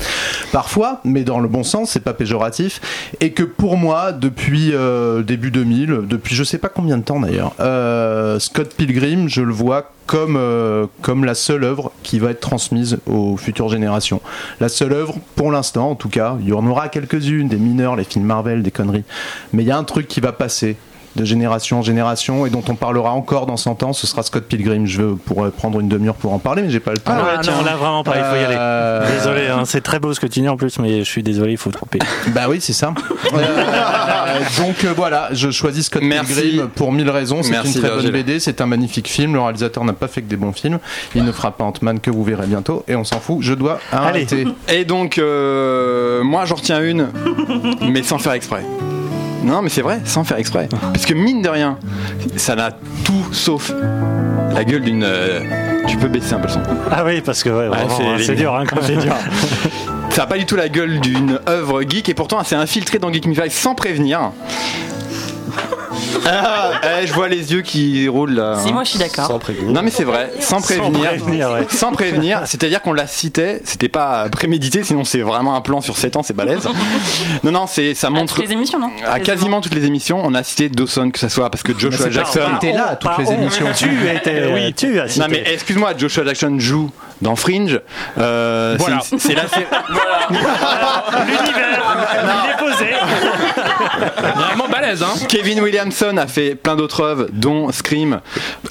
parfois, mais dans le bon sens, c'est pas péjoratif. Et que pour moi, depuis euh, début 2000, depuis je sais pas combien de temps d'ailleurs, euh, Scott Pilgrim, je le vois comme, euh, comme la seule œuvre qui va être transmise aux futures générations. La seule œuvre, pour l'instant en tout cas, il y en aura quelques-unes, des mineurs, les films Marvel, des conneries, mais il y a un truc qui va passer de génération en génération et dont on parlera encore dans 100 ans, ce sera Scott Pilgrim. Je veux pourrais prendre une demi-heure pour en parler, mais j'ai pas le temps. Ah ouais, non, là vraiment pas, il faut y aller. Euh, Désolé, hein, c'est très beau ce que tu dis en plus, mais je suis désolé, il faut tromper. (laughs) Bah oui, c'est ça. Euh, donc euh, voilà, je choisis Scott Merci. Pilgrim pour mille raisons. C'est Merci, une très bonne BD, c'est un magnifique film. Le réalisateur n'a pas fait que des bons films. Il ne fera pas Ant-Man que vous verrez bientôt. Et on s'en fout, je dois arrêter. Et donc, euh, moi j'en retiens une, mais sans faire exprès. Non, mais c'est vrai, sans faire exprès. Parce que mine de rien, ça n'a tout sauf la gueule d'une. euh, tu peux baisser un peu le son. Ah oui, parce que ouais, vraiment, hein, c'est limite. dur, hein, quand c'est dur. (laughs) Ça n'a pas du tout la gueule d'une œuvre geek et pourtant c'est infiltré dans Geek Me Five sans prévenir. Ah, eh, je vois les yeux qui roulent là. Si, moi, je suis d'accord. Sans prévenir. Non mais c'est vrai, sans prévenir. prévenir, ouais. Sans prévenir, c'est-à-dire qu'on la citait, c'était pas prémédité, sinon c'est vraiment un plan sur 7 ans, c'est balèze. Non, non, c'est, ça montre. Toutes les émissions, non À quasiment toutes les émissions, on a cité Dawson, que ce soit parce que Joshua Jackson. pas- T'es là à toutes les on, émissions. Tu étais, (laughs) oui, tu as cité. Non mais excuse-moi, Joshua Jackson joue dans Fringe. Euh, c'est Voilà. c'est la série. (laughs) L'univers, il est posé. Vraiment balèze, hein. Kevin Williamson a fait plein d'autres œuvres, dont Scream.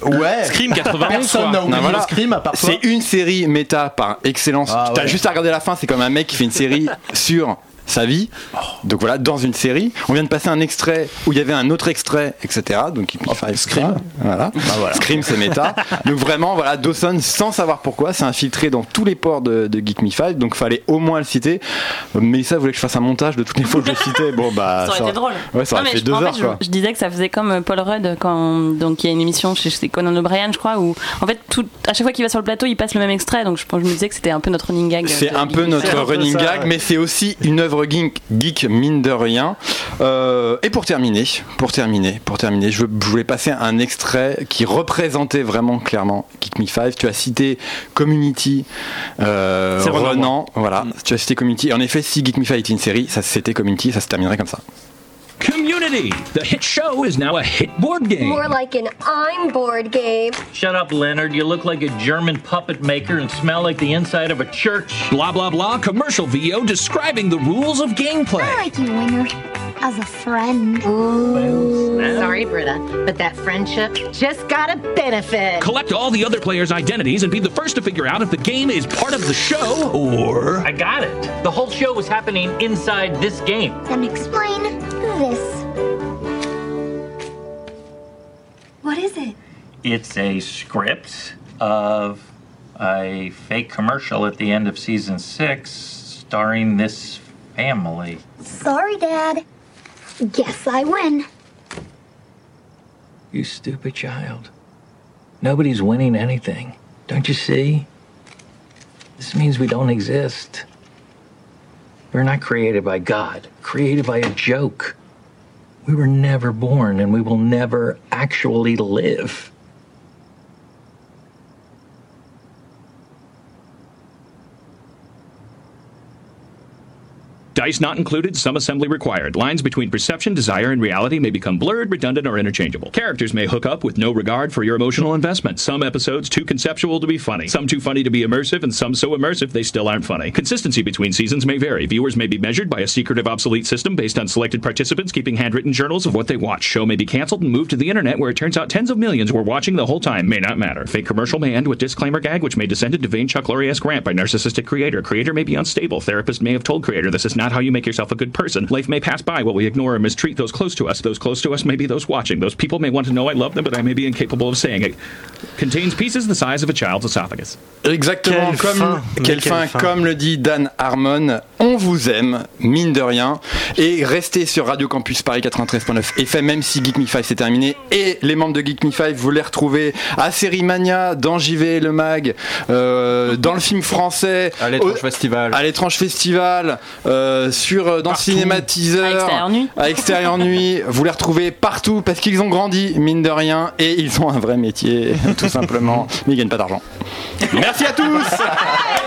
Ouais. Scream 91, Personne n'a oublié Non, voilà. Scream à part. C'est une série méta par excellence. Ah, T'as ouais. juste à regarder la fin, c'est comme un mec qui fait une série sur sa vie. Donc voilà, dans une série. On vient de passer un extrait où il y avait un autre extrait, etc. Donc il enfin, Scream. Voilà. Scream, c'est méta. (laughs) Donc vraiment, voilà, Dawson, sans savoir pourquoi, s'est infiltré dans tous les ports de, de Geek Me 5. Donc fallait au moins le citer. Mais ça voulait que je fasse un montage de toutes les fois que je le citais? Bon bah. ça aurait été drôle. Ouais, ça Non, aurait fait je- deux en heures fait, quoi. je, je disais que ça faisait comme euh, Paul Rudd quand donc il y a une émission chez, chez Conan O'Brien, je crois, où en fait tout, à chaque fois qu'il va sur le plateau, il passe le même extrait. Donc je, pense- je me disais que c'était un peu notre running gag. C'est un peu Geek notre running ça, gag, ouais. mais c'est aussi une œuvre geek, geek mine de rien. Euh, et pour terminer, pour terminer, pour terminer, je, voulais passer un extrait qui représentait vraiment clairement Geek Me 5. Tu as cité Community, euh, Renan, voilà. Tu as cité Community. En effet, si Geek Me 5 était une série, ça c'était Community, ça se terminerait comme ça. Community! The hit show is now a hit board game. More like an I'm bored game. Shut up, Leonard. You look like a German puppet maker and smell like the inside of a church. Blah, blah, blah. Commercial video describing the rules of gameplay. I like you, Winger, as a friend. Sorry, Britta, but that friendship just got a benefit. Collect all the other players' identities and be the first to figure out if the game is part of the show or. I got it. The whole show was happening inside this game. Then explain this. What is it? It's a script of a fake commercial at the end of season six starring this family. Sorry, Dad. Guess I win. You stupid child. Nobody's winning anything. Don't you see? This means we don't exist. We're not created by God, created by a joke. We were never born and we will never actually live. Dice not included, some assembly required. Lines between perception, desire, and reality may become blurred, redundant, or interchangeable. Characters may hook up with no regard for your emotional investment. Some episodes too conceptual to be funny, some too funny to be immersive, and some so immersive they still aren't funny. Consistency between seasons may vary. Viewers may be measured by a secretive, obsolete system based on selected participants keeping handwritten journals of what they watch. Show may be canceled and moved to the internet where it turns out tens of millions were watching the whole time. May not matter. Fake commercial may end with disclaimer gag, which may descend into vain Chuck Lorre-esque rant by narcissistic creator. Creator may be unstable. Therapist may have told creator this is not how you make yourself a good person. Life may pass by while we ignore or mistreat those close to us. Those close to us may be those watching. Those people may want to know I love them, but I may be incapable of saying it. Contains pieces the size of a child's esophagus. Exactement, Quelle comme, fin, quelle quelle fin, fin. comme le dit Dan Harmon, on vous aime, mine de rien, et restez sur Radio Campus Paris 93.9 FM, même si Geek Me 5 c'est terminé, et les membres de Geek Me 5, vous les retrouvez à Série Mania, dans JV le Mag, euh, dans le film français, À l'étrange festival. à l'étrange festival, euh, sur euh, dans le cinéma teaser, À Extérieur Nuit. à Extérieur Nuit, vous les retrouvez partout parce qu'ils ont grandi, mine de rien, et ils ont un vrai métier, (laughs) tout simplement, mais ils gagnent pas d'argent. Merci à tous (laughs)